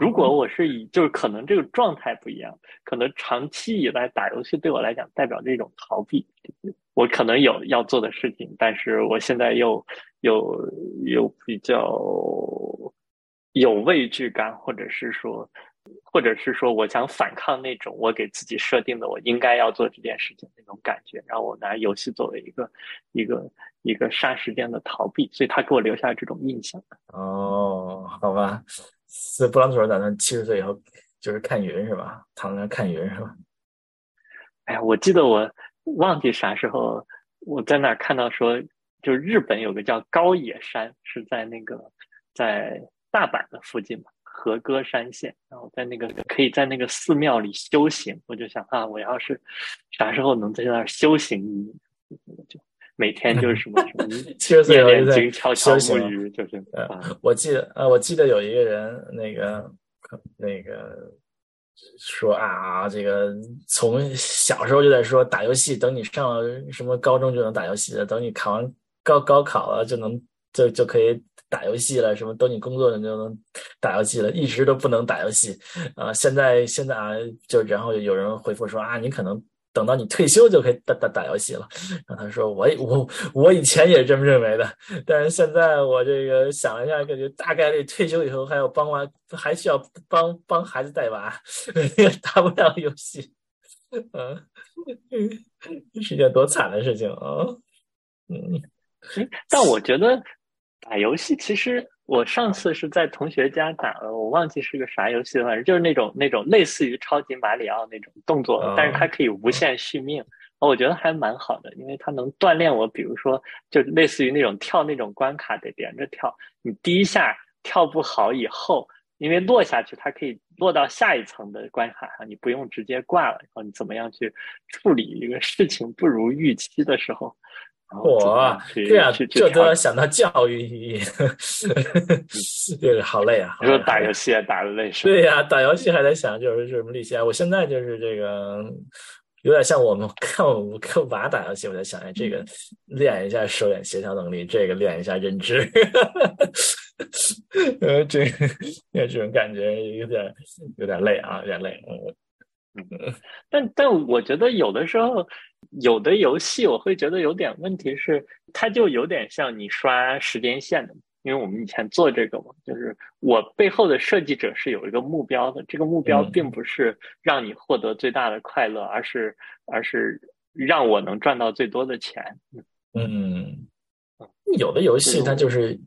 如果我是以就是可能这个状态不一样，可能长期以来打游戏对我来讲代表着一种逃避。我可能有要做的事情，但是我现在又又又比较有畏惧感，或者是说。或者是说，我想反抗那种我给自己设定的我应该要做这件事情那种感觉，然后我拿游戏作为一个一个一个杀时间的逃避，所以他给我留下这种印象。哦，好吧，所以布朗图打算七十岁以后就是看云是吧？躺在那看云是吧？哎呀，我记得我忘记啥时候我在那儿看到说，就日本有个叫高野山，是在那个在大阪的附近嘛。和歌山县，然后在那个可以在那个寺庙里修行，我就想啊，我要是啥时候能在那儿修行，就每天就是什么什么七十岁练经、敲敲木鱼，就是啊。我记得啊，我记得有一个人，那个那个说啊，这个从小时候就在说打游戏，等你上了什么高中就能打游戏了，等你考完高高考了就能就就可以。打游戏了，什么等你工作了就能打游戏了，一直都不能打游戏啊！现在现在啊，就然后有人回复说啊，你可能等到你退休就可以打打打游戏了。然后他说我我我以前也这么认为的，但是现在我这个想了一下，感觉大概率退休以后还要帮娃，还需要帮帮孩子带娃，也打不了游戏，嗯，[laughs] 是一件多惨的事情啊！嗯，但我觉得。打游戏其实我上次是在同学家打了，我忘记是个啥游戏了，反正就是那种那种类似于超级马里奥那种动作，但是它可以无限续命，我觉得还蛮好的，因为它能锻炼我，比如说就类似于那种跳那种关卡得连着跳，你第一下跳不好以后，因为落下去它可以落到下一层的关卡上，你不用直接挂了，然后你怎么样去处理一个事情不如预期的时候。我对啊这都要想到教育意义，[laughs] 这个好累啊！你说打游戏打的累是？对呀，打游戏还在想就是什么利息啊！我现在就是这个有点像我们看我们看娃打游戏，我在想，哎，这个练一下手眼协调能力，这个练一下认知，[laughs] 呃，这个这种感觉有点有点累啊，有点累，嗯。嗯，但但我觉得有的时候，有的游戏我会觉得有点问题是，它就有点像你刷时间线的，因为我们以前做这个嘛，就是我背后的设计者是有一个目标的，这个目标并不是让你获得最大的快乐，而是而是让我能赚到最多的钱。嗯，有的游戏它就是。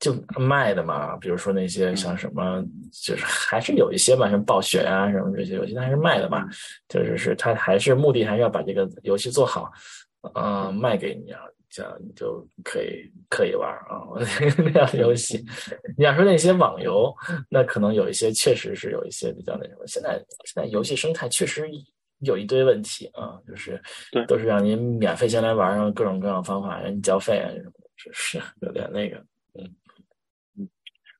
就卖的嘛，比如说那些像什么，就是还是有一些嘛，像暴雪啊什么这些游戏，它还是卖的嘛。就是是它还是目的还是要把这个游戏做好，嗯，卖给你啊，这样你就可以可以玩啊。[laughs] 那样的游戏，你要说那些网游，那可能有一些确实是有一些比较那什么。现在现在游戏生态确实有一堆问题啊，就是都是让您免费先来玩，然后各种各样方法让你交费啊什么，是是有点那个，嗯。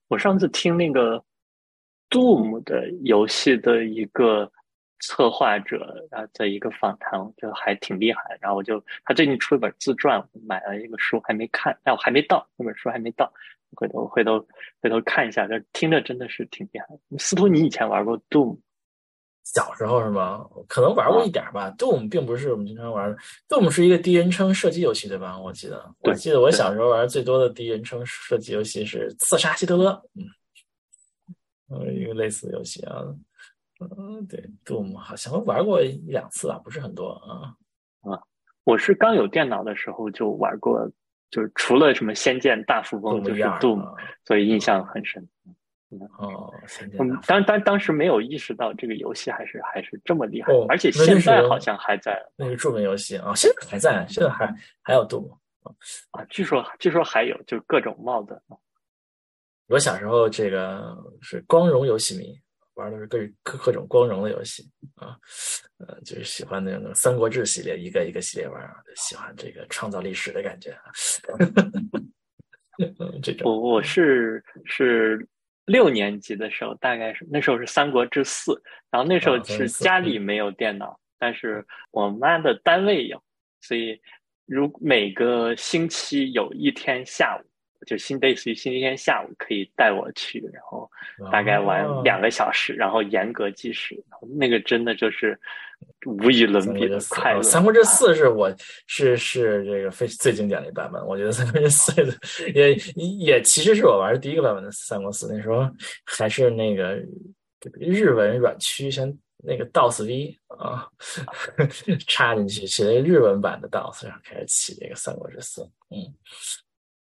我上次听那个 Doom 的游戏的一个策划者啊的一个访谈，就还挺厉害。然后我就他最近出一本自传，买了一个书还没看，但我还没到那本书还没到，回头回头回头看一下。这听着真的是挺厉害。司徒，你以前玩过 Doom？小时候是吗？可能玩过一点吧。Doom 并不是我们经常玩的，Doom 是一个第一人称射击游戏，对吧？我记得，我记得我小时候玩最多的第一人称射击游戏是《刺杀希特勒》，嗯，一个类似的游戏啊。嗯，对，Doom 好像玩过一两次吧，不是很多啊。啊，我是刚有电脑的时候就玩过，就是除了什么《仙剑大富翁》就是 Doom，所以印象很深。哦，嗯，当当当时没有意识到这个游戏还是还是这么厉害，而且现在好像还在。那个著名游戏啊，现在还在，现在还还有度啊，据说据说还有，就各种帽子。我小时候这个是光荣游戏迷，玩的是各各各种光荣的游戏啊，呃，就是喜欢那种《三国志》系列，一个一个系列玩，喜欢这个创造历史的感觉。这 [laughs] 种我我是是。六年级的时候，大概是那时候是《三国志四》，然后那时候是家里没有电脑，但是我妈的单位有，所以如每个星期有一天下午，就星类似于星期天下午可以带我去，然后大概玩两个小时，然后严格计时，那个真的就是。无与伦比的快乐。三国志四是我是是这个非最经典的一版本，我觉得三国志四 [laughs] 也也其实是我玩的第一个版本的三国四，那时候还是那个日文软驱先那个 DOS V 啊 [laughs] 插进去，写了日文版的 DOS 然后开始起这个三国志四，嗯，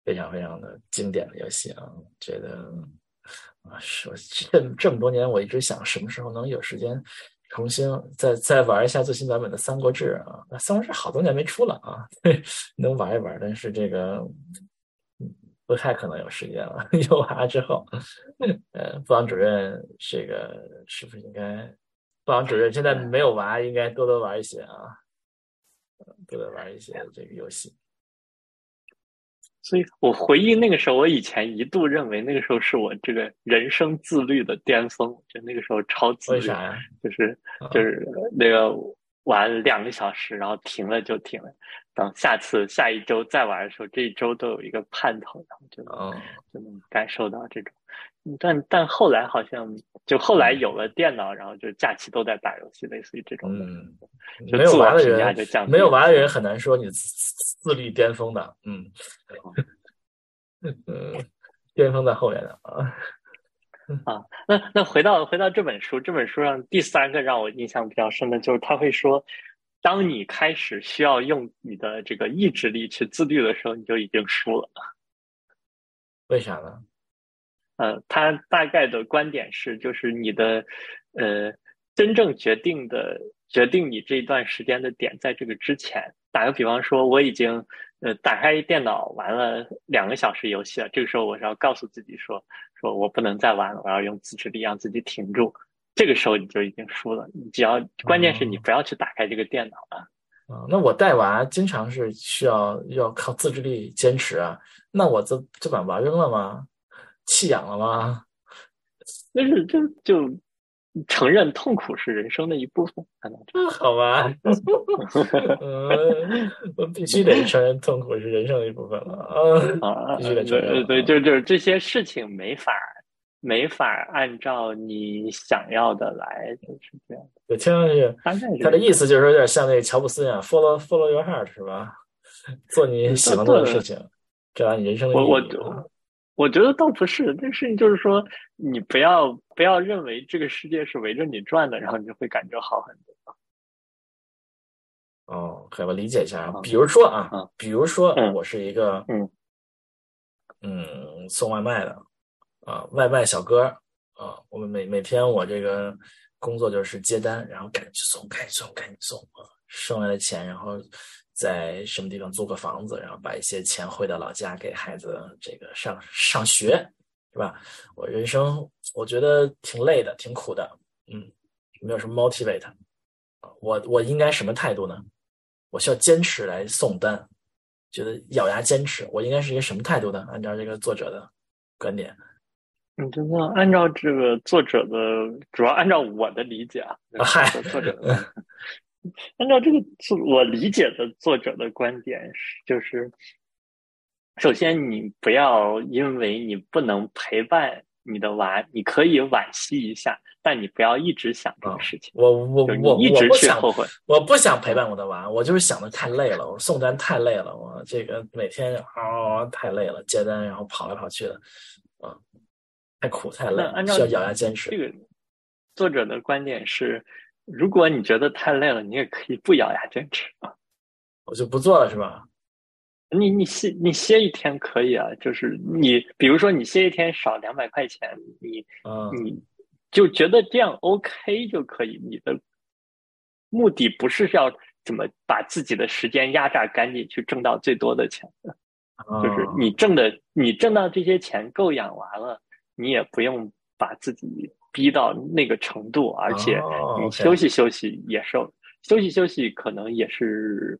非常非常的经典的游戏啊，觉得啊是这这么多年我一直想什么时候能有时间。重新再再玩一下最新版本的《三国志》啊，那《三国志》好多年没出了啊，[laughs] 能玩一玩，但是这个不太可能有时间了。[laughs] 有娃之后，呃，部长主任这个是不是应该？部长主任现在没有娃，应该多多玩一些啊，多多玩一些这个游戏。所以我回忆那个时候，我以前一度认为那个时候是我这个人生自律的巅峰，就那个时候超自律，就是就是那个玩两个小时，然后停了就停了，等下次下一周再玩的时候，这一周都有一个盼头，然后就就能感受到这种。但但后来好像就后来有了电脑，然后就假期都在打游戏，类似于这种的。没有玩的人，没有玩的人很难说你自律巅峰的。嗯，[laughs] 嗯，巅峰在后面的啊。啊，那那回到回到这本书，这本书上第三个让我印象比较深的就是他会说，当你开始需要用你的这个意志力去自律的时候，你就已经输了。[laughs] 为啥呢？呃，他大概的观点是，就是你的，呃，真正决定的决定你这一段时间的点，在这个之前。打个比方说，我已经呃打开电脑玩了两个小时游戏了，这个时候我是要告诉自己说，说我不能再玩了，我要用自制力让自己挺住。这个时候你就已经输了。你只要关键是你不要去打开这个电脑啊。啊，那我带娃经常是需要要靠自制力坚持啊，那我这就把娃扔了吗？弃养了吗？[laughs] 那是就就承认痛苦是人生的一部分，好吧？[laughs] 嗯，我必须得承认痛苦是人生的一部分了啊！必须得承认。对，就就是这些事情没法没法按照你想要的来，就是这样。对，听上去他的意思就是有点像那个乔布斯一样，follow follow your heart，是吧？[laughs] 做你喜欢做的事情，这样你人生的意义。我觉得倒不是，这个事情就是说，你不要不要认为这个世界是围着你转的，然后你就会感觉好很多。哦，可以，我理解一下啊。比如说啊，比如说我是一个嗯嗯送外卖的啊，外卖小哥啊，我们每每天我这个工作就是接单，然后赶紧送，赶紧送，赶紧送啊，剩来的钱然后。在什么地方租个房子，然后把一些钱汇到老家给孩子这个上上学，是吧？我人生我觉得挺累的，挺苦的，嗯，没有什么 motivate。我我应该什么态度呢？我需要坚持来送单，觉得咬牙坚持。我应该是一个什么态度呢？按照这个作者的观点，你真的按照这个作者的，主要按照我的理解啊，作者的，[laughs] 按照这个作我理解的作者的观点是，就是，首先你不要因为你不能陪伴你的娃，你可以惋惜一下，但你不要一直想这个事情。我我我一直去后悔，我不想陪伴我的娃，我就是想的太累了，我送单太累了，我这个每天啊太累了，接单然后跑来跑去的。太苦太累，需要咬牙坚持。这个作者的观点是：如果你觉得太累了，你也可以不咬牙坚持啊。我就不做了，是吧？你你歇你歇一天可以啊，就是你比如说你歇一天少两百块钱，你你就觉得这样 OK 就可以。你的目的不是要怎么把自己的时间压榨干净去挣到最多的钱，就是你挣的你挣到这些钱够养娃了。你也不用把自己逼到那个程度，而且你休息休息也是休息休息，可能也是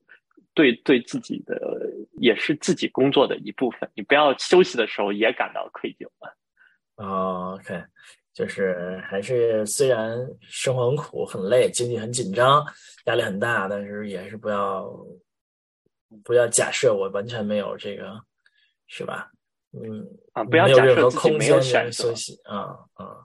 对对自己的，也是自己工作的一部分。你不要休息的时候也感到愧疚啊。哦，OK，就是还是虽然生活很苦很累，经济很紧张，压力很大，但是也是不要不要假设我完全没有这个，是吧？嗯啊，不要假设自己没有选择啊啊啊！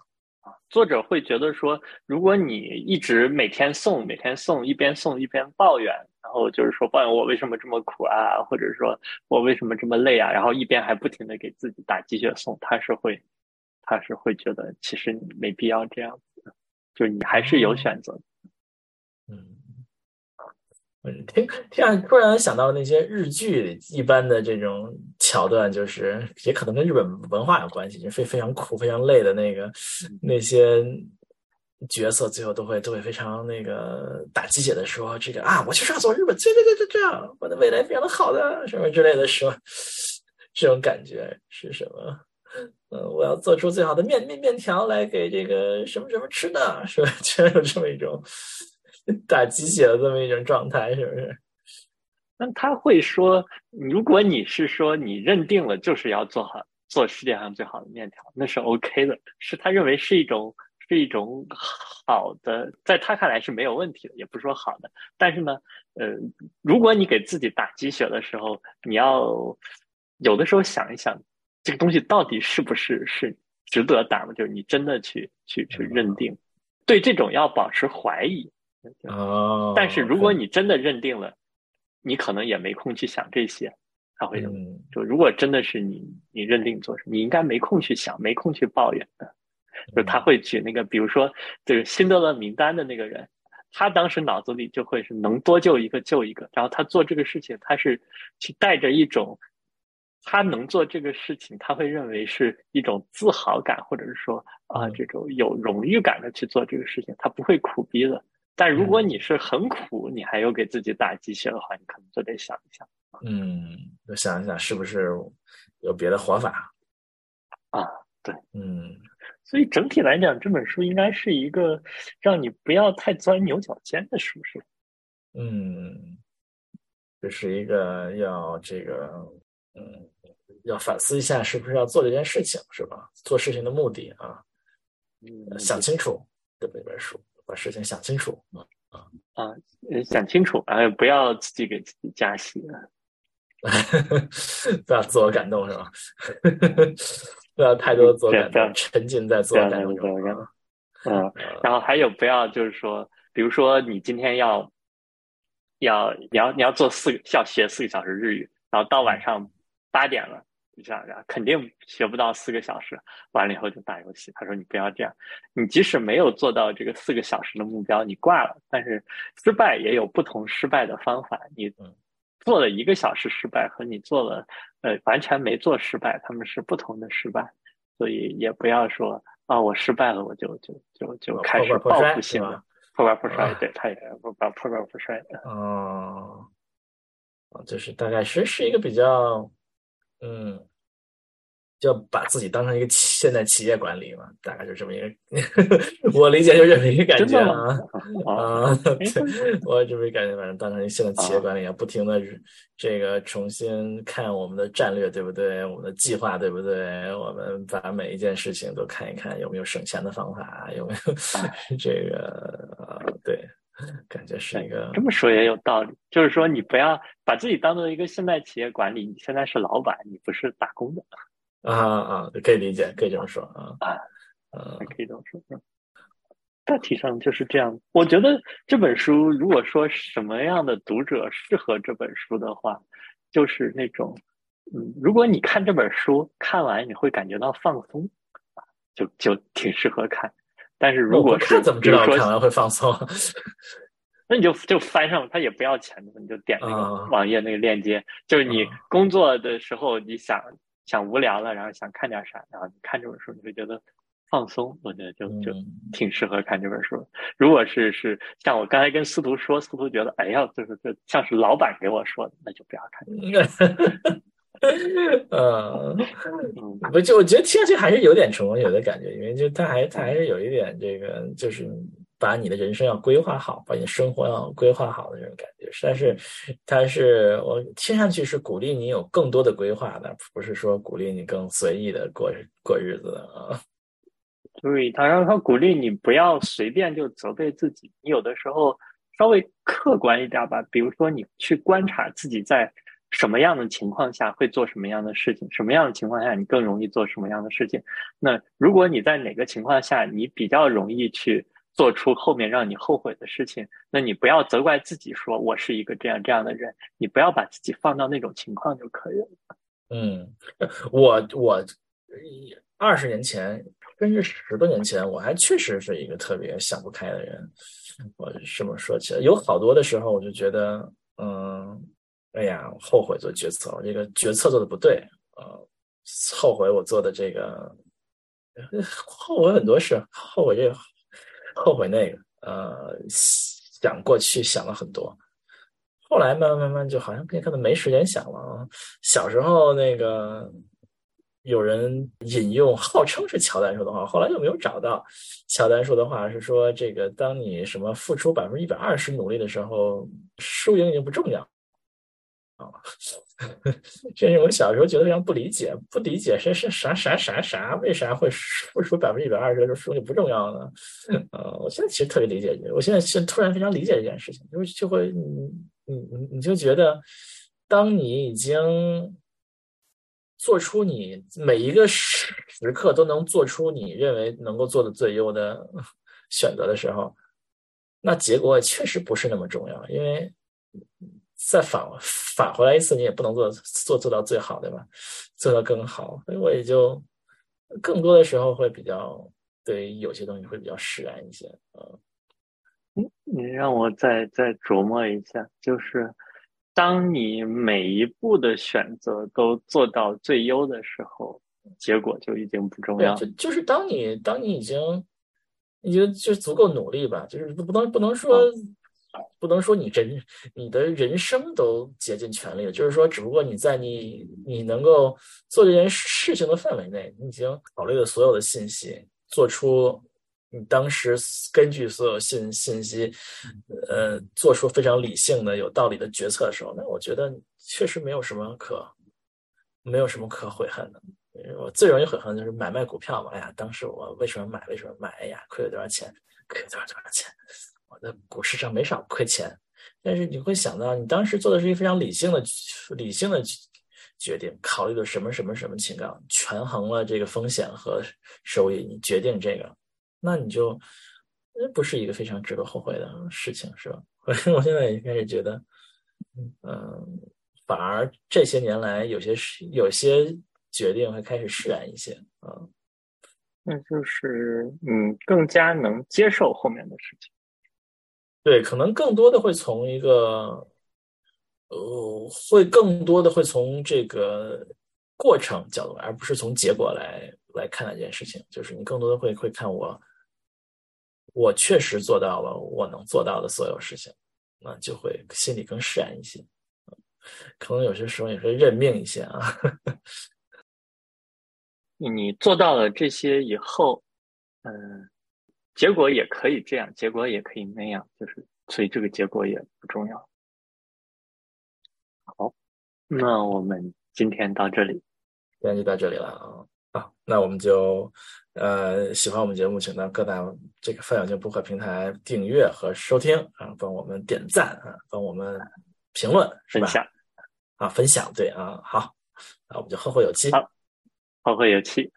作者会觉得说，如果你一直每天送，每天送，一边送一边抱怨，然后就是说抱怨我为什么这么苦啊，或者说我为什么这么累啊，然后一边还不停的给自己打鸡血送，他是会，他是会觉得其实你没必要这样子，就你还是有选择。嗯。嗯，听听啊，突然想到那些日剧一般的这种桥段，就是也可能跟日本文化有关系，就非非常苦、非常累的那个那些角色，最后都会都会非常那个打鸡血的说：“这个啊，我就是要走日本，这这这这这样，我的未来非常的好的什么之类的说，[laughs] 这种感觉是什么？嗯，我要做出最好的面面面条来给这个什么什么吃的，是吧？[laughs] 居然有这么一种。” [laughs] 打鸡血的这么一种状态，是不是？那他会说，如果你是说你认定了就是要做好做世界上最好的面条，那是 OK 的，是他认为是一种是一种好的，在他看来是没有问题的，也不是说好的。但是呢，呃，如果你给自己打鸡血的时候，你要有的时候想一想，这个东西到底是不是是值得打的？就是你真的去去去认定，对这种要保持怀疑。哦，但是如果你真的认定了，你可能也没空去想这些。他会就如果真的是你，你认定做什么，你应该没空去想，没空去抱怨的。就他会举那个，比如说这个辛德勒名单的那个人，他当时脑子里就会是能多救一个救一个。然后他做这个事情，他是去带着一种他能做这个事情，他会认为是一种自豪感，或者是说啊这种有荣誉感的去做这个事情，他不会苦逼的。但如果你是很苦，你还有给自己打鸡血的话，你可能就得想一想。嗯，就想一想是不是有别的活法啊？对，嗯。所以整体来讲，这本书应该是一个让你不要太钻牛角尖的书，是吧？嗯，这是一个要这个，嗯，要反思一下是不是要做这件事情，是吧？做事情的目的啊，嗯，想清楚这么一本书。把事情想清楚啊啊啊！想清楚，哎，不要自己给自己加戏啊，[laughs] 不要自我感动是吧？[laughs] 不要太多自我感动，沉浸在自我感动中。嗯，然后还有不要就是说，比如说你今天要要你要你要做四个要学四个小时日语，然后到晚上八点了。这样，肯定学不到四个小时。完了以后就打游戏。他说：“你不要这样，你即使没有做到这个四个小时的目标，你挂了。但是失败也有不同失败的方法。你做了一个小时失败，和你做了呃完全没做失败，他们是不同的失败。所以也不要说啊，我失败了，我就就就就开始报复性了破罐破摔。对，他也不把破罐破摔。的，哦，就是大概是是一个比较嗯。就把自己当成一个现代企业管理嘛，大概就这么一个，[laughs] 我理解就这么一个感觉啊 [laughs] 啊，我这么感觉，反正当成现代企业管理啊，不停的这个重新看我们的战略对不对，我们的计划对不对，我们把每一件事情都看一看有没有省钱的方法，有没有 [laughs] 这个啊，对，感觉是一个这么说也有道理，就是说你不要把自己当做一个现代企业管理，你现在是老板，你不是打工的。啊啊，可以理解，可以这么说啊啊，呃，可以这么说。大体上就是这样。我觉得这本书，如果说什么样的读者适合这本书的话，就是那种，嗯，如果你看这本书看完你会感觉到放松，就就挺适合看。但是如果是怎么知道看完会放松？[laughs] 那你就就翻上，它也不要钱的，你就点那个网页那个链接，就是你工作的时候你想。想无聊了，然后想看点啥，然后你看这本书，你会觉得放松。我觉得就就挺适合看这本书。如果是是像我刚才跟司徒说，司徒觉得哎呀，就是这像是老板给我说的，那就不要看。[laughs] 嗯，不就我觉得听上去还是有点成功有的感觉，因为就他还他还是有一点这个就是。把你的人生要规划好，把你生活要规划好的这种感觉，但是，他是我听上去是鼓励你有更多的规划的，不是说鼓励你更随意的过过日子啊。[laughs] 对他让他鼓励你不要随便就责备自己，你有的时候稍微客观一点吧，比如说你去观察自己在什么样的情况下会做什么样的事情，什么样的情况下你更容易做什么样的事情。那如果你在哪个情况下你比较容易去。做出后面让你后悔的事情，那你不要责怪自己，说我是一个这样这样的人，你不要把自己放到那种情况就可以了。嗯，我我二十年前甚至十多年前，我还确实是一个特别想不开的人。我这么说起来，有好多的时候，我就觉得，嗯，哎呀，后悔做决策，我这个决策做的不对，呃，后悔我做的这个，后悔很多事，后悔这个。后悔那个，呃，想过去想了很多，后来慢慢慢慢就好像可能没时间想了啊。小时候那个有人引用号称是乔丹说的话，后来又没有找到。乔丹说的话是说，这个当你什么付出百分之一百二十努力的时候，输赢已经不重要。啊，[laughs] 这是我小时候觉得非常不理解，不理解是是啥啥啥啥，为啥会付出百分之一百二十的时候输就不重要呢？呃，我现在其实特别理解，我现在是突然非常理解这件事情，就就会你你你就觉得，当你已经做出你每一个时时刻都能做出你认为能够做的最优的选择的时候，那结果确实不是那么重要，因为。再返返回来一次，你也不能做做做到最好，对吧？做到更好，所以我也就更多的时候会比较对有些东西会比较释然一些。嗯，你让我再再琢磨一下，就是当你每一步的选择都做到最优的时候，结果就已经不重要。就就是当你当你已经已经就足够努力吧，就是不能不能说。不能说你人你的人生都竭尽全力了，就是说，只不过你在你你能够做这件事情的范围内，你已经考虑了所有的信息，做出你当时根据所有信信息，呃，做出非常理性的、有道理的决策的时候，那我觉得确实没有什么可没有什么可悔恨的。我最容易悔恨的就是买卖股票嘛，哎呀，当时我为什么买？为什么买？哎呀，亏了多少钱？亏了多少多少钱？我的股市上没少亏钱，但是你会想到，你当时做的是一个非常理性的、理性的决定，考虑的什么什么什么情况，权衡了这个风险和收益，你决定这个，那你就那不是一个非常值得后悔的事情，是吧？[laughs] 我现在也开始觉得，嗯，反而这些年来有些有些决定会开始释然一些啊，那就是嗯，更加能接受后面的事情。对，可能更多的会从一个，呃，会更多的会从这个过程角度，而不是从结果来来看那件事情。就是你更多的会会看我，我确实做到了我能做到的所有事情，那就会心里更释然一些。可能有些时候也会认命一些啊。[laughs] 你做到了这些以后，嗯，结果也可以这样，结果也可以那样，就是所以这个结果也不重要。好，那我们今天到这里，今天就到这里了啊。好，那我们就呃喜欢我们节目，请到各大这个范小静播客平台订阅和收听啊，帮我们点赞啊，帮我们评论分享啊，分享对啊，好，那我们就后会有期。好，后会有期。